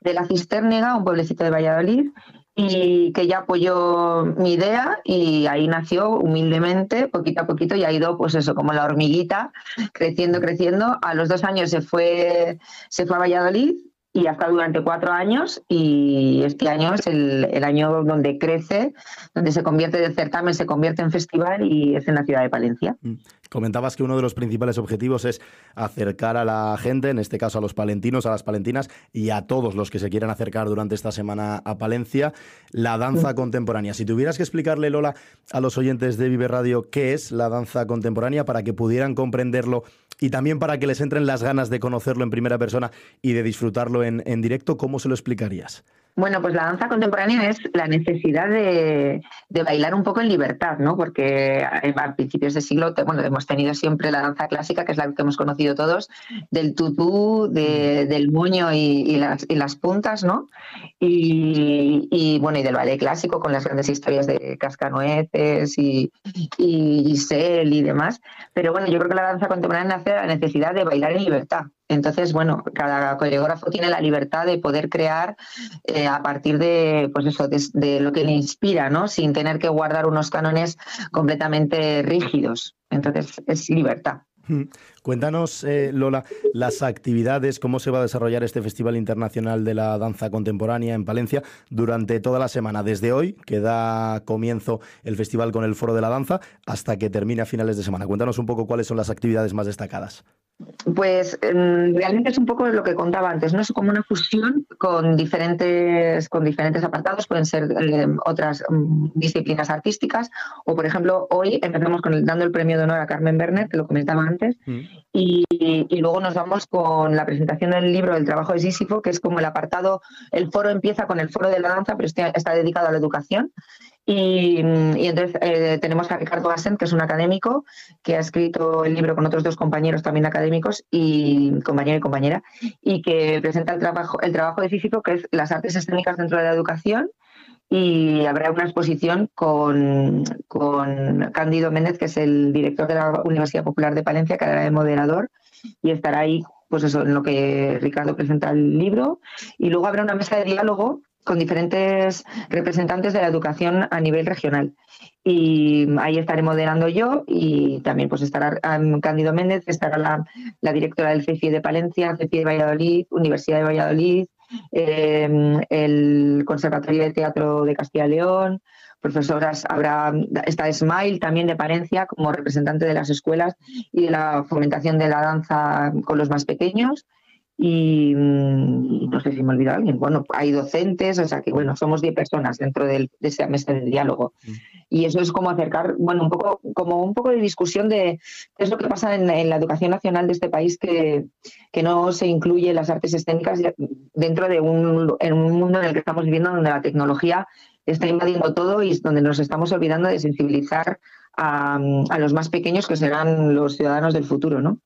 S8: La Cisterniga, un pueblecito de Valladolid, y que ya apoyó mi idea y ahí nació humildemente, poquito a poquito, y ha ido, pues eso, como la hormiguita, creciendo, creciendo. A los dos años se fue, se fue a Valladolid y ha estado durante cuatro años y este año es el, el, año donde crece, donde se convierte de certamen, se convierte en festival y es en la ciudad de Palencia. Mm.
S2: Comentabas que uno de los principales objetivos es acercar a la gente, en este caso a los palentinos, a las palentinas y a todos los que se quieran acercar durante esta semana a Palencia, la danza mm. contemporánea. Si tuvieras que explicarle, Lola, a los oyentes de Vive Radio qué es la danza contemporánea para que pudieran comprenderlo y también para que les entren las ganas de conocerlo en primera persona y de disfrutarlo en, directo, ¿cómo se lo explicarías?
S8: Bueno, pues la danza contemporánea es la necesidad de, bailar un poco en libertad, ¿no? Porque a principios de siglo, bueno, hemos tenido siempre la danza clásica, que es la que hemos conocido todos, del tutú, del moño y, las, puntas, ¿no? Y, bueno, y del ballet clásico con las grandes historias de Cascanueces y, y Giselle y demás. Pero bueno, yo creo que la danza contemporánea nace de la necesidad de bailar en libertad. Entonces, bueno, cada coreógrafo tiene la libertad de poder crear eh, a partir de, pues eso, de, lo que le inspira, ¿no? Sin tener que guardar unos cánones completamente rígidos. Entonces, es libertad.
S2: Cuéntanos, eh, Lola, las actividades, cómo se va a desarrollar este Festival Internacional de la Danza Contemporánea en Palencia durante toda la semana, desde hoy, que da comienzo el festival con el Foro de la Danza, hasta que termine a finales de semana. Cuéntanos un poco cuáles son las actividades más destacadas.
S8: Pues em, realmente es un poco lo que contaba antes, ¿no? Es como una fusión con diferentes, con diferentes apartados, pueden ser em, otras em, disciplinas artísticas, o por ejemplo, hoy empezamos con el, dando el premio de honor a Carmen Bernet, que lo comentaba antes, mm. y, y, luego nos vamos con la presentación del libro El trabajo de Sísifo, que es como el apartado, el foro empieza con el foro de la danza, pero este está dedicado a la educación, y, entonces eh, tenemos a Ricardo Gassent, que es un académico, que ha escrito el libro con otros dos compañeros también académicos, y compañero y compañera, y que presenta el trabajo, el trabajo de Físico, que es las artes escénicas dentro de la educación, y habrá una exposición con, con Cándido Méndez, que es el director de la Universidad Popular de Palencia, que hará de moderador, y estará ahí pues eso, en lo que Ricardo presenta el libro. Y luego habrá una mesa de diálogo con diferentes representantes de la educación a nivel regional. Y ahí estaré moderando yo y también pues estará um, Cándido Méndez, estará la, directora del CEFI de Palencia, CEFI de Valladolid, Universidad de Valladolid, em, el Conservatorio de Teatro de Castilla y León, profesoras, habrá, está Smile también de Palencia como representante de las escuelas y de la fomentación de la danza con los más pequeños y, no sé si me he olvidado alguien. Bueno, hay docentes, o sea que bueno, somos 10 personas dentro de esa mesa de diálogo. Mm. Y eso es como acercar, bueno, un poco, como un poco de discusión de qué es lo que pasa en, la educación nacional de este país que, que, no se incluye las artes escénicas dentro de un, en un mundo en el que estamos viviendo donde la tecnología está invadiendo todo y donde nos estamos olvidando de sensibilizar a, los más pequeños que serán los ciudadanos del futuro, ¿no?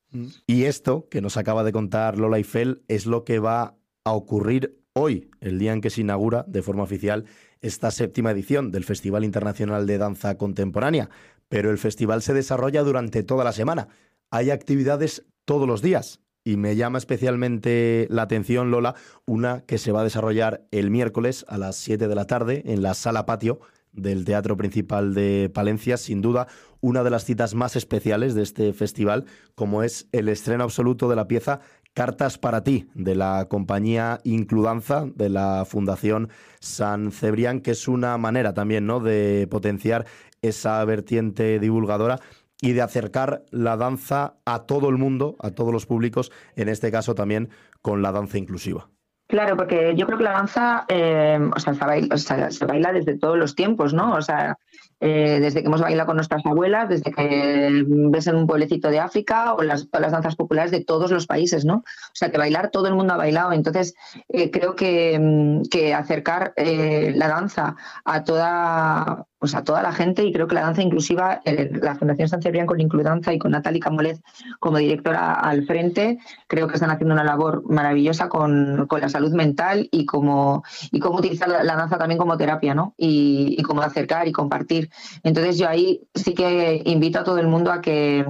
S2: Y esto que nos acaba de contar Lola Eiffel es lo que va a ocurrir hoy, el día en que se inaugura de forma oficial esta séptima edición del Festival Internacional de Danza Contemporánea. Pero el festival se desarrolla durante toda la semana. Hay actividades todos los días. Y me llama especialmente la atención, Lola, una que se va a desarrollar el miércoles a las 7 de la tarde en la sala patio del Teatro Principal de Palencia, sin duda una de las citas más especiales de este festival, como es el estreno absoluto de la pieza Cartas para ti, de la compañía Includanza, de la Fundación San Cebrián, que es una manera también ¿no? de potenciar esa vertiente divulgadora y de acercar la danza a todo el mundo, a todos los públicos, en este caso también con la danza inclusiva.
S8: Claro, porque yo creo que la danza, eh, o, sea, se baila, desde todos los tiempos, ¿no? O sea, eh, desde que hemos bailado con nuestras abuelas, desde que ves en un pueblecito de África o las, todas las danzas populares de todos los países, ¿no? O sea, que bailar todo el mundo ha bailado. Entonces, eh, creo que, mm, que acercar la danza a toda pues a toda la gente y creo que la danza inclusiva, la Fundación San Cebrián con Includanza y con Natalie Camolez como directora al frente, creo que están haciendo una labor maravillosa con, con la salud mental y como y cómo utilizar la, danza también como terapia, ¿no? Y, y cómo acercar y compartir. Entonces yo ahí sí que invito a todo el mundo a que,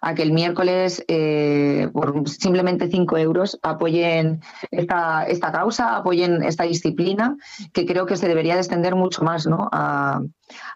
S8: a que el miércoles eh, por simplemente 5 euros apoyen esta, esta causa, apoyen esta disciplina que creo que se debería extender mucho más, ¿no?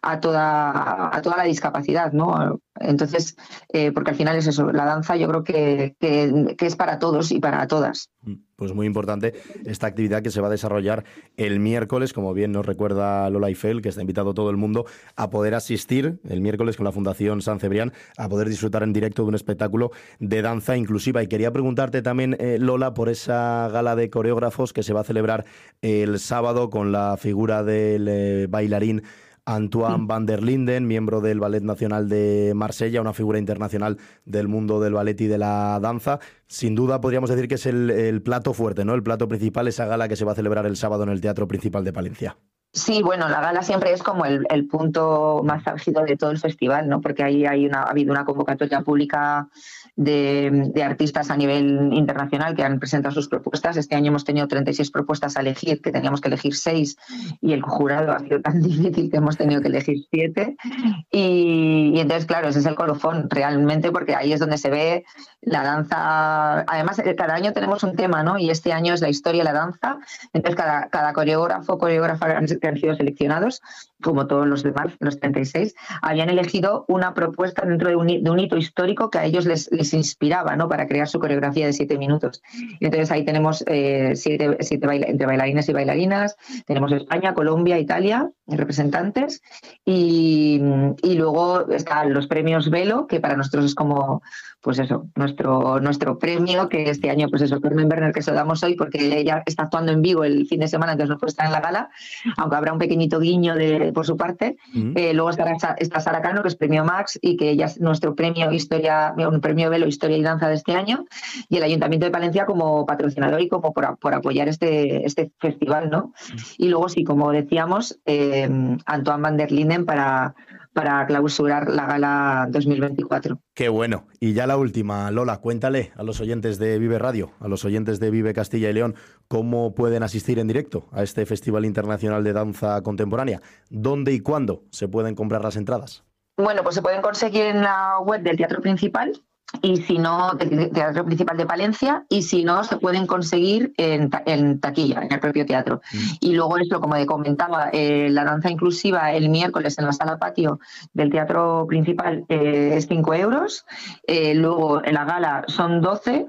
S8: A toda, a toda la discapacidad, ¿no? Entonces, eh, porque al final es eso, la danza yo creo que, que, es para todos y para todas.
S2: Pues muy importante esta actividad que se va a desarrollar el miércoles, como bien nos recuerda Lola Eiffel, que está invitado todo el mundo a poder asistir el miércoles con la Fundación San Cebrián, a poder disfrutar en directo de un espectáculo de danza inclusiva. Y quería preguntarte también, eh, Lola, por esa gala de coreógrafos que se va a celebrar el sábado con la figura del eh, bailarín Antoine van der Linden, miembro del Ballet Nacional de Marsella, una figura internacional del mundo del ballet y de la danza. Sin duda podríamos decir que es el, el plato fuerte, ¿no? El plato principal, esa gala que se va a celebrar el sábado en el Teatro Principal de Palencia.
S8: Sí, bueno, la gala siempre es como el, punto más álgido de todo el festival, ¿no? Porque ahí hay una, ha habido una convocatoria pública de, artistas a nivel internacional que han presentado sus propuestas. Este año hemos tenido 36 propuestas a elegir, que teníamos que elegir 6 y el jurado ha sido tan difícil que hemos tenido que elegir 7. Y, y, entonces, claro, ese es el colofón realmente porque ahí es donde se ve la danza. Además, eh, cada año tenemos un tema, ¿no? Y este año es la historia de la danza. Entonces, cada, cada coreógrafo, coreógrafa que han sido seleccionados, como todos los demás, los 36, habían elegido una propuesta dentro de un, hito histórico que a ellos les, inspiraba ¿no? para crear su coreografía de siete minutos. Entonces ahí tenemos eh, siete, siete entre bailarines y bailarinas, tenemos España, Colombia, Italia, representantes, y luego están los premios Velo, que para nosotros es como pues eso, nuestro, nuestro premio, que este año, pues eso, Carmen Berner, que se lo damos hoy porque ella está actuando en vivo el fin de semana, entonces no puede estar en la gala, aunque habrá un pequeñito guiño de, por su parte. Eh, luego estará está Sara Cano, que es premio Max y que ella es nuestro premio Historia, un premio Velo Historia y Danza de este año, y el Ayuntamiento de Palencia como patrocinador y como por, por apoyar este, este festival, ¿no? Y luego sí, como decíamos, eh, Antoine van der Linden para para clausurar la gala 2024.
S2: Qué bueno. Y ya la última, Lola, cuéntale a los oyentes de Vive Radio, a los oyentes de Vive Castilla y León, cómo pueden asistir en directo a este Festival Internacional de Danza Contemporánea. ¿Dónde y cuándo se pueden comprar las entradas?
S8: Bueno, pues se pueden conseguir en la web del Teatro Principal, y si no, del Teatro Principal de Palencia, y si no, se pueden conseguir en, taquilla, en el propio teatro. Mm. Y luego esto, como comentaba, eh, la danza inclusiva el miércoles en la sala patio del Teatro Principal eh, es 5 euros, eh, luego en la gala son 12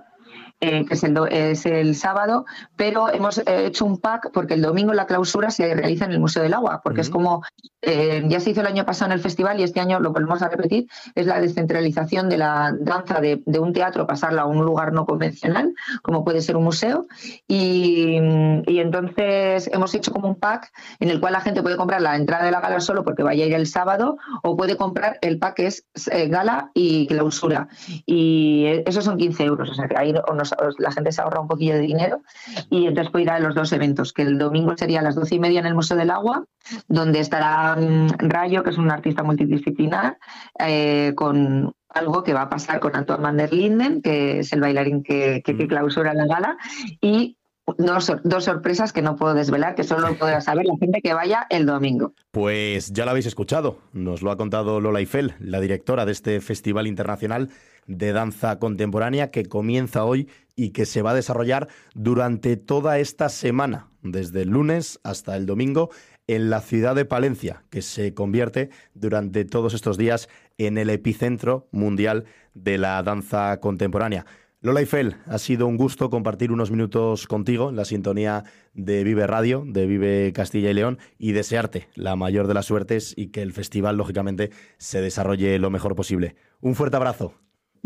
S8: eh, que es el, es el sábado, pero hemos eh, hecho un pack porque el domingo la clausura se realiza en el Museo del Agua, porque es como, eh, ya se hizo el año pasado en el festival y este año lo volvemos a repetir, es la descentralización de la danza de, un teatro, pasarla a un lugar no convencional, como puede ser un museo, y, y, entonces hemos hecho como un pack en el cual la gente puede comprar la entrada de la gala solo porque vaya a ir el sábado, o puede comprar el pack que es gala y clausura, y esos son 15 euros, o sea que ahí nos la gente se ahorra un poquillo de dinero y entonces puede ir a los dos eventos, que el domingo sería a las doce y media en el Museo del Agua, donde estará mm, Rayo, que es un artista multidisciplinar, eh, con algo que va a pasar con Antoine van der Linden, que es el bailarín que, que, mm. clausura la gala, y Dos, dos, sorpresas que no puedo desvelar, que solo podrá saber la gente que vaya el domingo.
S2: Pues ya lo habéis escuchado, nos lo ha contado Lola Eiffel, la directora de este Festival Internacional de Danza Contemporánea que comienza hoy y que se va a desarrollar durante toda esta semana, desde el lunes hasta el domingo, en la ciudad de Palencia, que se convierte durante todos estos días en el epicentro mundial de la danza contemporánea. Lola Eiffel, ha sido un gusto compartir unos minutos contigo en la sintonía de Vive Radio, de Vive Castilla y León, y desearte la mayor de las suertes y que el festival, lógicamente, se desarrolle lo mejor posible. Un fuerte abrazo.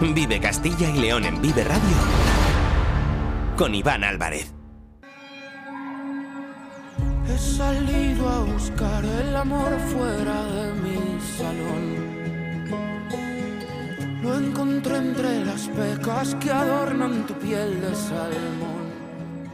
S1: Vive Castilla y León en Vive Radio. Con Iván Álvarez.
S9: He salido a buscar el amor fuera de mi salón lo encontré entre las pecas que adornan tu piel de salmón.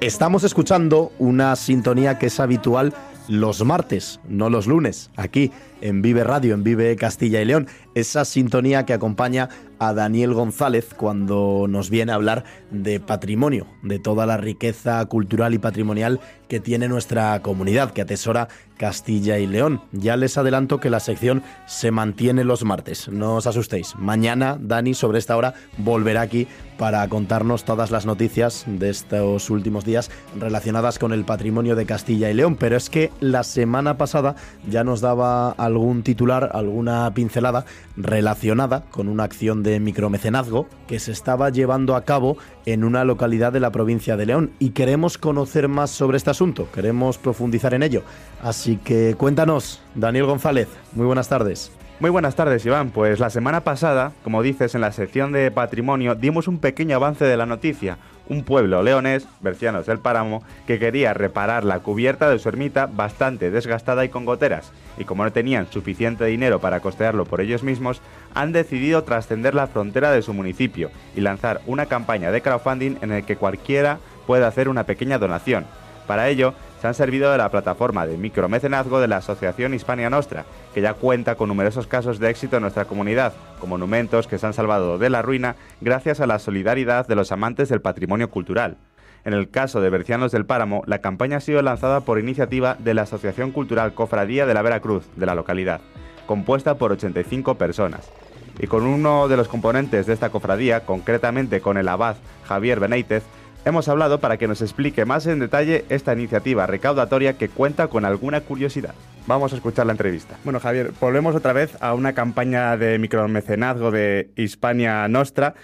S2: Estamos escuchando una sintonía que es habitual los martes, no los lunes, aquí en Vive Radio, en Vive Castilla y León. Esa sintonía que acompaña a Daniel González cuando nos viene a hablar de patrimonio, de toda la riqueza cultural y patrimonial que tiene nuestra comunidad, que atesora Castilla y León. Ya les adelanto que la sección se mantiene los martes, no os asustéis. Mañana Dani sobre esta hora volverá aquí para contarnos todas las noticias de estos últimos días relacionadas con el patrimonio de Castilla y León, pero es que la semana pasada ya nos daba algún titular, alguna pincelada relacionada con una acción de micromecenazgo que se estaba llevando a cabo en una localidad de la provincia de León y queremos conocer más sobre este asunto, queremos profundizar en ello. Así que cuéntanos, Daniel González, muy buenas tardes.
S10: Muy buenas tardes, Iván. Pues la semana pasada, como dices, en la sección de patrimonio dimos un pequeño avance de la noticia. Un pueblo leonés, Bercianos del Páramo, que quería reparar la cubierta de su ermita bastante desgastada y con goteras. Y como no tenían suficiente dinero para costearlo por ellos mismos, han decidido trascender la frontera de su municipio y lanzar una campaña de crowdfunding en el que cualquiera puede hacer una pequeña donación. Para ello, se han servido de la plataforma de micromecenazgo de la Asociación Hispania Nostra, que ya cuenta con numerosos casos de éxito en nuestra comunidad, como monumentos que se han salvado de la ruina gracias a la solidaridad de los amantes del patrimonio cultural. En el caso de Bercianos del Páramo, la campaña ha sido lanzada por iniciativa de la Asociación Cultural Cofradía de la Veracruz, de la localidad, compuesta por 85 personas. Y con uno de los componentes de esta cofradía, concretamente con el abad Javier Benítez, hemos hablado para que nos explique más en detalle esta iniciativa recaudatoria que cuenta con alguna curiosidad. Vamos a escuchar la entrevista. Bueno, Javier, volvemos otra vez a una campaña de micromecenazgo de Hispania Nostra.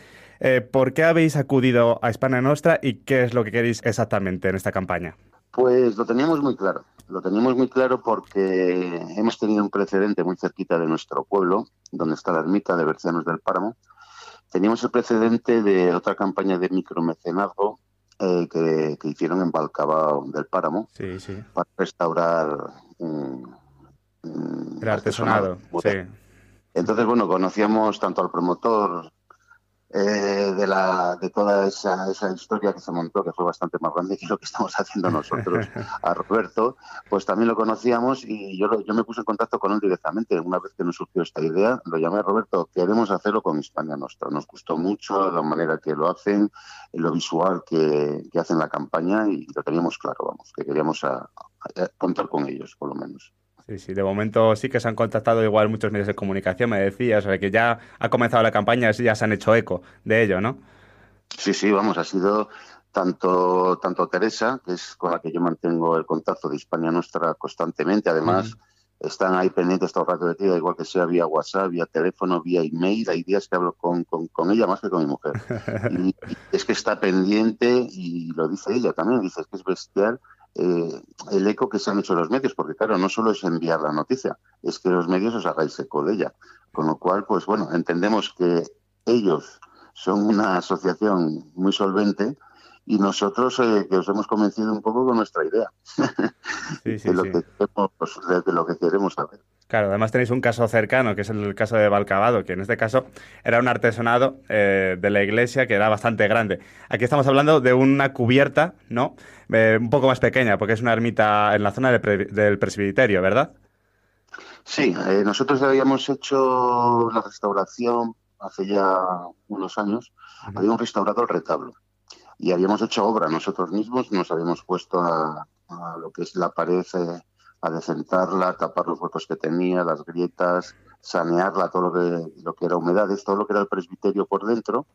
S10: Eh, ¿Por qué habéis acudido a Hispania Nostra y qué es lo que queréis exactamente en esta campaña?
S11: Pues lo teníamos muy claro. Lo teníamos muy claro porque hemos tenido un precedente muy cerquita de nuestro pueblo, donde está la ermita de Bercianos del Páramo. Teníamos el precedente de otra campaña de micromecenazgo eh, que, hicieron en Balcabao del Páramo para restaurar
S10: el artesonado.
S11: Entonces, bueno, conocíamos tanto al promotor eh, de, la, de toda esa, esa historia que se montó, que fue bastante más grande que lo que estamos haciendo nosotros, a Roberto, pues también lo conocíamos y yo, yo me puse en contacto con él directamente. Una vez que nos surgió esta idea, lo llamé a Roberto, queremos hacerlo con España Nostra. Nos gustó mucho la manera que lo hacen, lo visual que, que hacen la campaña y lo teníamos claro, vamos, que queríamos contar con ellos, por lo menos.
S10: Sí, sí, de momento sí que se han contactado igual muchos medios de comunicación, me decías, o sea, que ya ha comenzado la campaña, ya se han hecho eco de ello, ¿no?
S11: Sí, sí, vamos, ha sido tanto, tanto Teresa, que es con la que yo mantengo el contacto de Hispania Nuestra constantemente, además están ahí pendientes todo el rato de ti, igual que sea vía WhatsApp, vía teléfono, vía email, hay días que hablo con, con, ella más que con mi mujer. y, es que está pendiente y lo dice ella también, dice que es bestial eh, el eco que se han hecho los medios, porque claro, no solo es enviar la noticia, es que los medios os hagáis eco de ella. Con lo cual, pues bueno, entendemos que ellos son una asociación muy solvente y nosotros eh, que os hemos convencido un poco con nuestra idea de, lo Que queremos, de lo que queremos saber.
S10: Claro, además tenéis un caso cercano, que es el caso de Balcabado, que en este caso era un artesonado eh, de la iglesia que era bastante grande. Aquí estamos hablando de una cubierta, ¿no? Eh, un poco más pequeña, porque es una ermita en la zona del presbiterio, ¿verdad?
S11: Sí, eh, nosotros habíamos hecho la restauración hace ya unos años. Había un restaurador retablo y habíamos hecho obra nosotros mismos, nos habíamos puesto a, a lo que es la pared a decentarla, tapar los huecos que tenía, las grietas, sanearla, todo lo que, lo que era humedades, todo lo que era el presbiterio por dentro.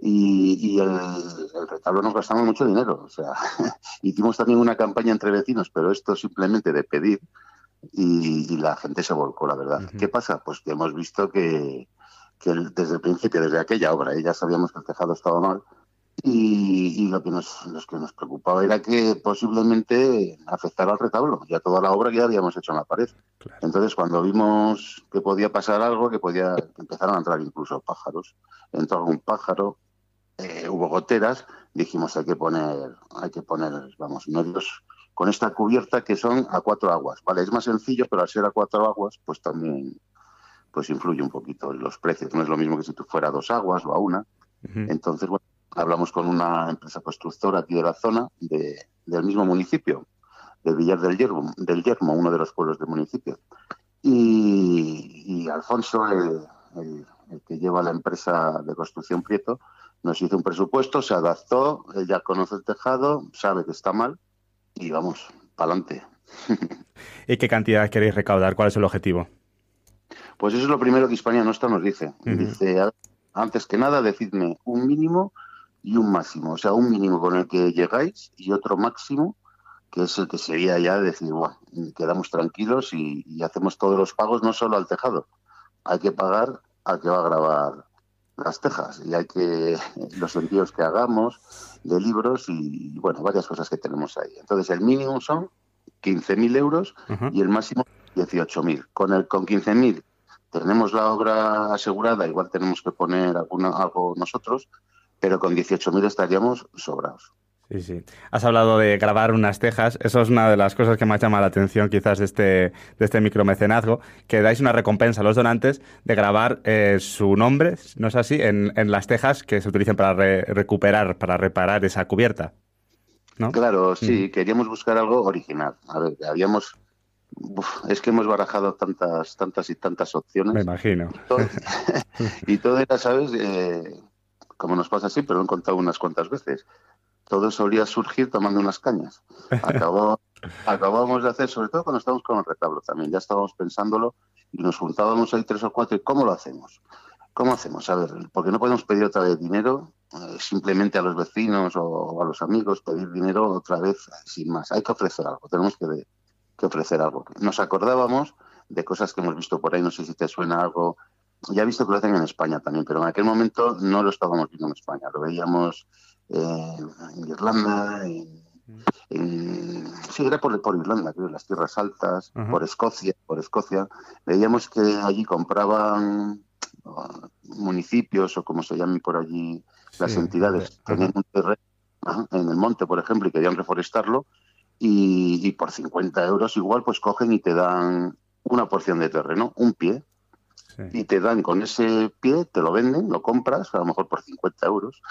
S11: Y, el, retablo nos gastamos mucho dinero. O sea, hicimos también una campaña entre vecinos, pero esto simplemente de pedir y, la gente se volcó, la verdad. ¿Qué pasa? Pues que hemos visto que, que desde el principio, desde aquella obra, ya sabíamos que el tejado estaba mal, y, lo que nos, que nos preocupaba era que posiblemente afectara al retablo y a toda la obra que ya habíamos hecho en la pared. Entonces, cuando vimos que podía pasar algo, que podía que empezaron a entrar incluso pájaros, entró algún pájaro, eh, hubo goteras, dijimos hay que poner, hay que poner, vamos, medios con esta cubierta que son a cuatro aguas. Vale, es más sencillo, pero al ser a cuatro aguas, pues también pues influye un poquito en los precios. No es lo mismo que si tú fuera a dos aguas o a una. Entonces, bueno, hablamos con una empresa constructora aquí de la zona, del mismo municipio, de Villar del Yermo, del Yermo, uno de los pueblos del municipio. Y, Alfonso, el, que lleva la empresa de construcción Prieto, nos hizo un presupuesto, se adaptó, él ya conoce el tejado, sabe que está mal y vamos, para adelante.
S10: ¿Y qué cantidad queréis recaudar? ¿Cuál es el objetivo?
S11: Pues eso es lo primero que Hispania Nuestra nos dice. Dice, antes que nada, decidme un mínimo y un máximo. O sea, un mínimo con el que llegáis y otro máximo, que es el que sería ya decir, bueno, quedamos tranquilos y, hacemos todos los pagos, no solo al tejado. Hay que pagar al que va a grabar las tejas y hay que los envíos que hagamos de libros y, bueno, varias cosas que tenemos ahí. Entonces, el mínimo son 15.000 euros y el máximo 18.000. Con, el, con 15.000 tenemos la obra asegurada, igual tenemos que poner alguna, algo nosotros, pero con 18.000 estaríamos sobrados.
S10: Sí, sí. Has hablado de grabar unas tejas. Eso es una de las cosas que más llama la atención quizás de este, de este micromecenazgo, que dais una recompensa a los donantes de grabar eh, su nombre, ¿no es así?, en, las tejas que se utilizan para recuperar, para reparar esa cubierta. ¿no?
S11: Claro, sí, queríamos buscar algo original. A ver, habíamos es que hemos barajado tantas, tantas y tantas opciones.
S10: Me imagino.
S11: Y todo, era, ¿sabes? Eh, como nos pasa así, pero lo he contado unas cuantas veces. Todo solía surgir tomando unas cañas. Acabó, acabábamos de hacer, sobre todo cuando estábamos con el retablo también, ya estábamos pensándolo y nos juntábamos ahí tres o cuatro y ¿cómo lo hacemos? ¿Cómo hacemos? A ver, porque no podemos pedir otra vez dinero eh, simplemente a los vecinos o a los amigos, pedir dinero otra vez sin más. Hay que ofrecer algo, tenemos que que ofrecer algo. Nos acordábamos de cosas que hemos visto por ahí, no sé si te suena algo. Ya he visto que lo hacen en España también, pero en aquel momento no lo estábamos viendo en España, lo veíamos eh, en Irlanda, en, sí, era por, por Irlanda, creo, las tierras altas, por Escocia, por Escocia. Veíamos que allí compraban uh, municipios o como se llamen por allí las entidades, tenían un terreno en el monte, por ejemplo, y querían reforestarlo y, por 50 euros igual pues cogen y te dan una porción de terreno, un pie, y te dan con ese pie, te lo venden, lo compras, a lo mejor por 50 euros.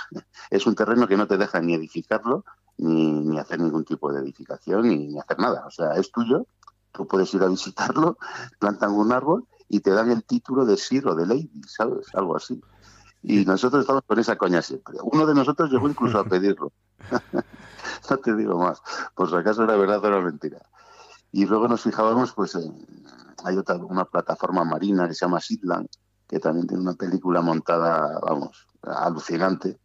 S11: es un terreno que no te deja ni edificarlo, ni, ni hacer ningún tipo de edificación, ni, hacer nada. O sea, es tuyo, tú puedes ir a visitarlo, plantan un árbol y te dan el título de Sir o de Lady, ¿sabes? Algo así. Y nosotros estamos con esa coña siempre. Uno de nosotros llegó incluso a pedirlo. no te digo más, por si acaso era verdad o era mentira. Y luego nos fijábamos, pues en, hay otra, una plataforma marina que se llama Sidland, que también tiene una película montada, vamos, alucinante.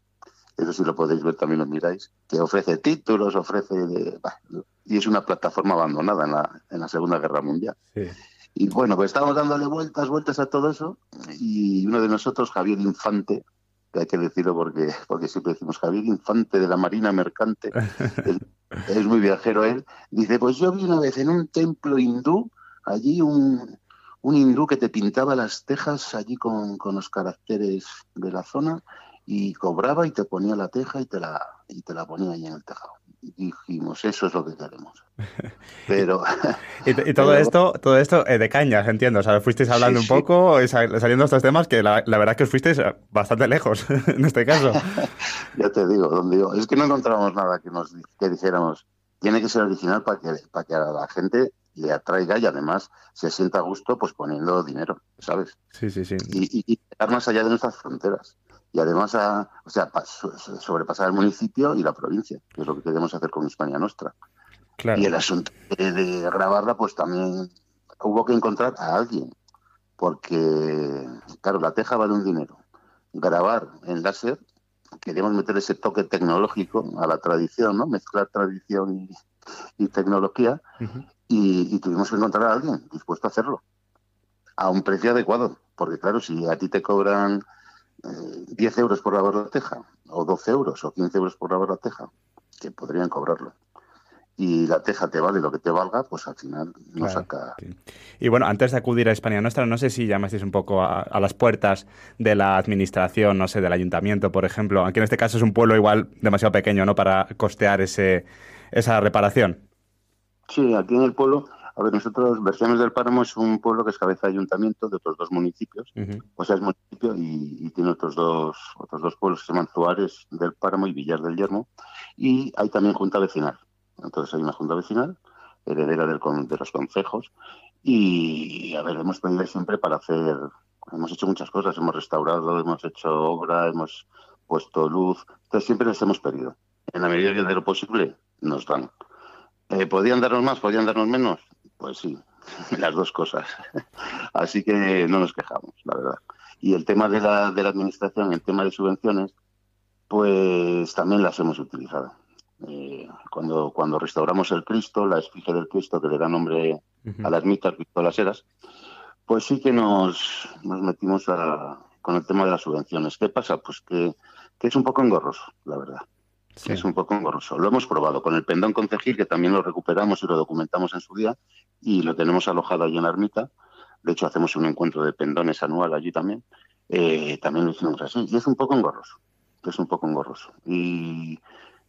S11: Eso si lo podéis ver también lo miráis, que ofrece títulos, ofrece... y es una plataforma abandonada en la, en la Segunda Guerra Mundial. Y bueno, pues estábamos dándole vueltas, vueltas a todo eso, y uno de nosotros, Javier Infante, que hay que decirlo porque, porque siempre decimos Javier Infante de la Marina Mercante, es, muy viajero él, dice, pues yo vi una vez en un templo hindú, allí un, un hindú que te pintaba las tejas allí con, con los caracteres de la zona y cobraba y te ponía la teja y te la, y te la ponía ahí en el tejado dijimos, eso es lo que queremos. Pero...
S10: y, todo esto todo esto eh, de cañas, entiendo. O sea, fuisteis hablando un poco saliendo estos temas que la, verdad es que os fuisteis bastante lejos en este caso.
S11: ya te digo, donde es que no encontramos nada que nos que dijéramos, tiene que ser original para que, para que a la gente le atraiga y además se sienta a gusto pues poniendo dinero, ¿sabes?
S10: Sí, sí, sí.
S11: Y, y, más allá de nuestras fronteras y además a, o sea, sobrepasar el municipio y la provincia, que es lo que queremos hacer con España Nuestra. Y el asunto de, grabarla, pues también hubo que encontrar a alguien, porque, claro, la teja vale un dinero. Grabar en láser, queríamos meter ese toque tecnológico a la tradición, ¿no? Mezclar tradición y, tecnología, y, y tuvimos que encontrar a alguien dispuesto a hacerlo, a un precio adecuado, porque claro, si a ti te cobran 10 euros por lavar la teja, o 12 euros, o 15 euros por lavar la teja, que podrían cobrarlo. Y la teja te vale lo que te valga, pues al final no saca.
S10: Y bueno, antes de acudir a España Nuestra, no sé si llamasteis un poco a, las puertas de la administración, no sé, del ayuntamiento, por ejemplo. Aquí en este caso es un pueblo igual demasiado pequeño, ¿no? Para costear ese, esa reparación.
S11: Sí, aquí en el pueblo a ver, nosotros, Versiones del Páramo es un pueblo que es cabeza de ayuntamiento de otros dos municipios, o sea, es municipio y, tiene otros dos, otros dos pueblos que se llaman Suárez del Páramo y Villar del Yermo, y hay también junta vecinal. Entonces hay una junta vecinal heredera del, de los concejos. Y, a ver, hemos pedido siempre para hacer, hemos hecho muchas cosas, hemos restaurado, hemos hecho obra, hemos puesto luz, entonces siempre les hemos pedido. En la medida de lo posible, nos dan. Eh, ¿Podían darnos más? ¿Podían darnos menos? Pues sí, las dos cosas. Así que no nos quejamos, la verdad. Y el tema de la, de la administración, el tema de subvenciones, pues también las hemos utilizado. Eh, cuando, cuando restauramos el Cristo, la esfinge del Cristo que le da nombre a la ermita, Cristo las Heras, pues sí que nos, nos metimos con el tema de las subvenciones. ¿Qué pasa? Pues que, que es un poco engorroso, la verdad. Es un poco engorroso. Lo hemos probado con el pendón concejil, que también lo recuperamos y lo documentamos en su día, y lo tenemos alojado allí en la ermita. De hecho, hacemos un encuentro de pendones anual allí también. Eh, también lo hicimos así. Y es un poco engorroso. Es un poco engorroso. Y,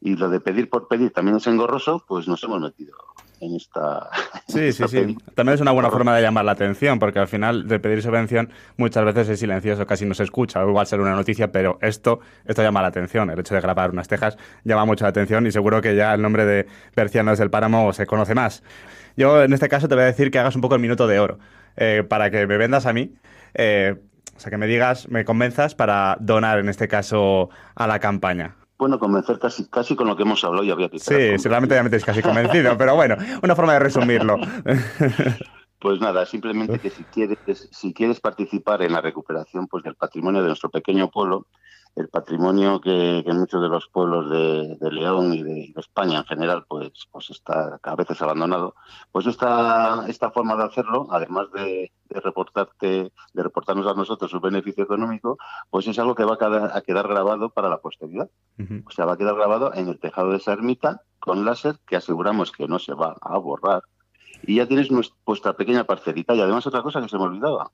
S11: y lo de pedir por pedir también es engorroso, pues nos hemos metido en esta.
S10: Sí, sí, sí. También es una buena forma de llamar la atención, porque al final de pedir subvención muchas veces es silencioso, casi no se escucha. O igual ser una noticia, pero esto, esto llama la atención. El hecho de grabar unas tejas llama mucho la atención y seguro que ya el nombre de Percianos del Páramo se conoce más. Yo en este caso te voy a decir que hagas un poco el minuto de oro, eh, para que me vendas a mí. Eh, o sea, que me digas, me convenzas para donar en este caso a la campaña
S11: bueno, convencer casi, casi con lo que hemos hablado y había que
S10: Sí, seguramente ya me tenéis casi convencido, pero bueno, una forma de resumirlo.
S11: Pues nada, simplemente que si quieres, si quieres participar en la recuperación pues, del patrimonio de nuestro pequeño pueblo, el patrimonio que, en muchos de los pueblos de, León y de, España en general pues, pues está a veces abandonado, pues esta, esta forma de hacerlo, además de, reportarte, de reportarnos a nosotros su beneficio económico, pues es algo que va a quedar, a quedar grabado para la posteridad. O sea, va a quedar grabado en el tejado de esa ermita con láser que aseguramos que no se va a borrar. Y ya tienes vuestra pequeña parcelita. Y además otra cosa que se me olvidaba.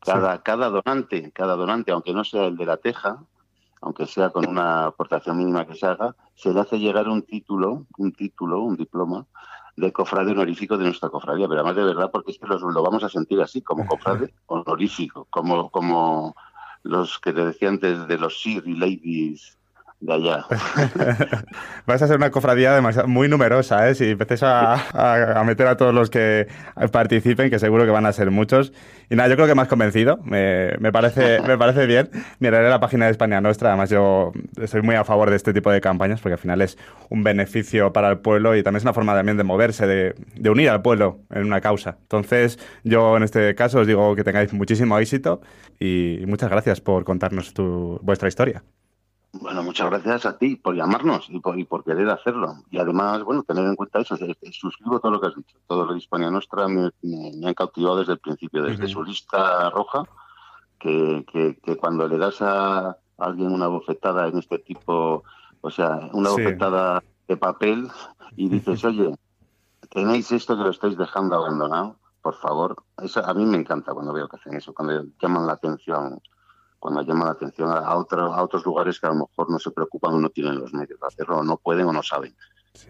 S11: Cada, cada donante, cada donante, aunque no sea el de la teja, aunque sea con una aportación mínima que se haga, se le hace llegar un título, un título, un diploma de cofrade honorífico de nuestra cofradía, pero además de verdad porque es que lo vamos a sentir así, como cofrade honorífico, como, como los que te decía antes de los Sir y Ladies de allá.
S10: Vais a ser una cofradía muy numerosa, ¿eh? Si empecéis a, meter a todos los que participen, que seguro que van a ser muchos. Y nada, yo creo que me has convencido. Me, parece, me parece bien. Miraré la página de España Nuestra. Además, yo estoy muy a favor de este tipo de campañas porque al final es un beneficio para el pueblo y también es una forma también de moverse, de, de unir al pueblo en una causa. Entonces, yo en este caso os digo que tengáis muchísimo éxito y muchas gracias por contarnos tu, vuestra historia.
S11: Bueno, muchas gracias a ti por llamarnos y por, y por querer hacerlo. Y además, bueno, tener en cuenta eso, suscribo todo lo que has dicho. Todo lo de Hispania Nuestra me, me, han cautivado desde el principio, desde su lista roja, que, que, cuando le das a alguien una bofetada en este tipo, o sea, una bofetada de papel y dices, oye, tenéis esto que lo estáis dejando abandonado, por favor. Eso, a mí me encanta cuando veo que hacen eso, cuando llaman la atención cuando llama la atención a, a otros lugares que a lo mejor no se preocupan o no tienen los medios de hacerlo, o no pueden o no saben.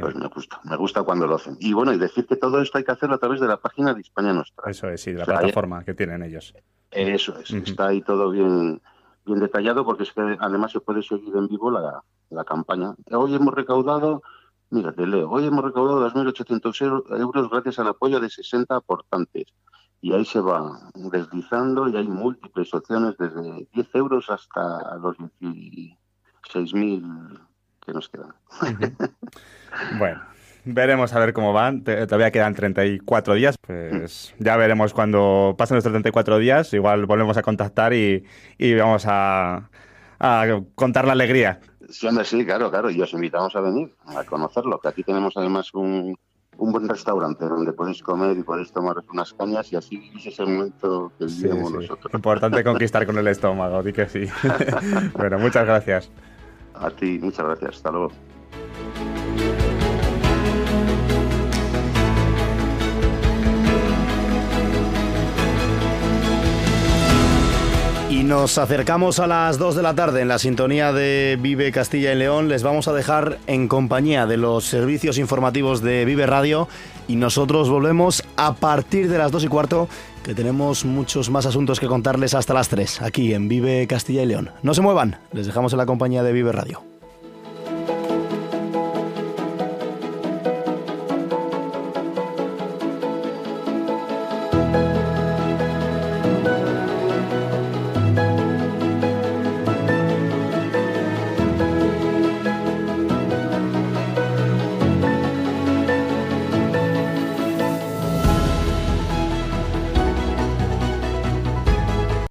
S11: Pues me gusta, me gusta cuando lo hacen. Y bueno, y decir que todo esto hay que hacerlo a través de la página de España Nuestra.
S10: Eso es, sí, de la plataforma que tienen ellos.
S11: Eso es, está ahí todo bien, bien detallado porque es que además se puede seguir en vivo la, la campaña. Hoy hemos recaudado, mira, te leo, hoy hemos recaudado 2.800 euros gracias al apoyo de 60 aportantes y ahí se va deslizando y hay múltiples opciones desde 10 euros hasta los 16.000 que nos quedan.
S10: bueno. Veremos a ver cómo van. Todavía quedan 34 días. Pues ya veremos cuando pasen los 34 días. Igual volvemos a contactar y, vamos a, contar la alegría.
S11: Sí, sí, claro, claro. Y os invitamos a venir a conocerlo. Que aquí tenemos además un, un buen restaurante donde podéis comer y podéis tomar unas cañas y así es ese momento que vivimos nosotros.
S10: Importante conquistar con el estómago, di que sí. bueno, muchas gracias.
S11: A ti, muchas gracias. Hasta luego.
S2: Nos acercamos a las 2 de la tarde en la sintonía de Vive Castilla y León. Les vamos a dejar en compañía de los servicios informativos de Vive Radio y nosotros volvemos a partir de las 2 y cuarto que tenemos muchos más asuntos que contarles hasta las 3 aquí en Vive Castilla y León. No se muevan, les dejamos en la compañía de Vive Radio.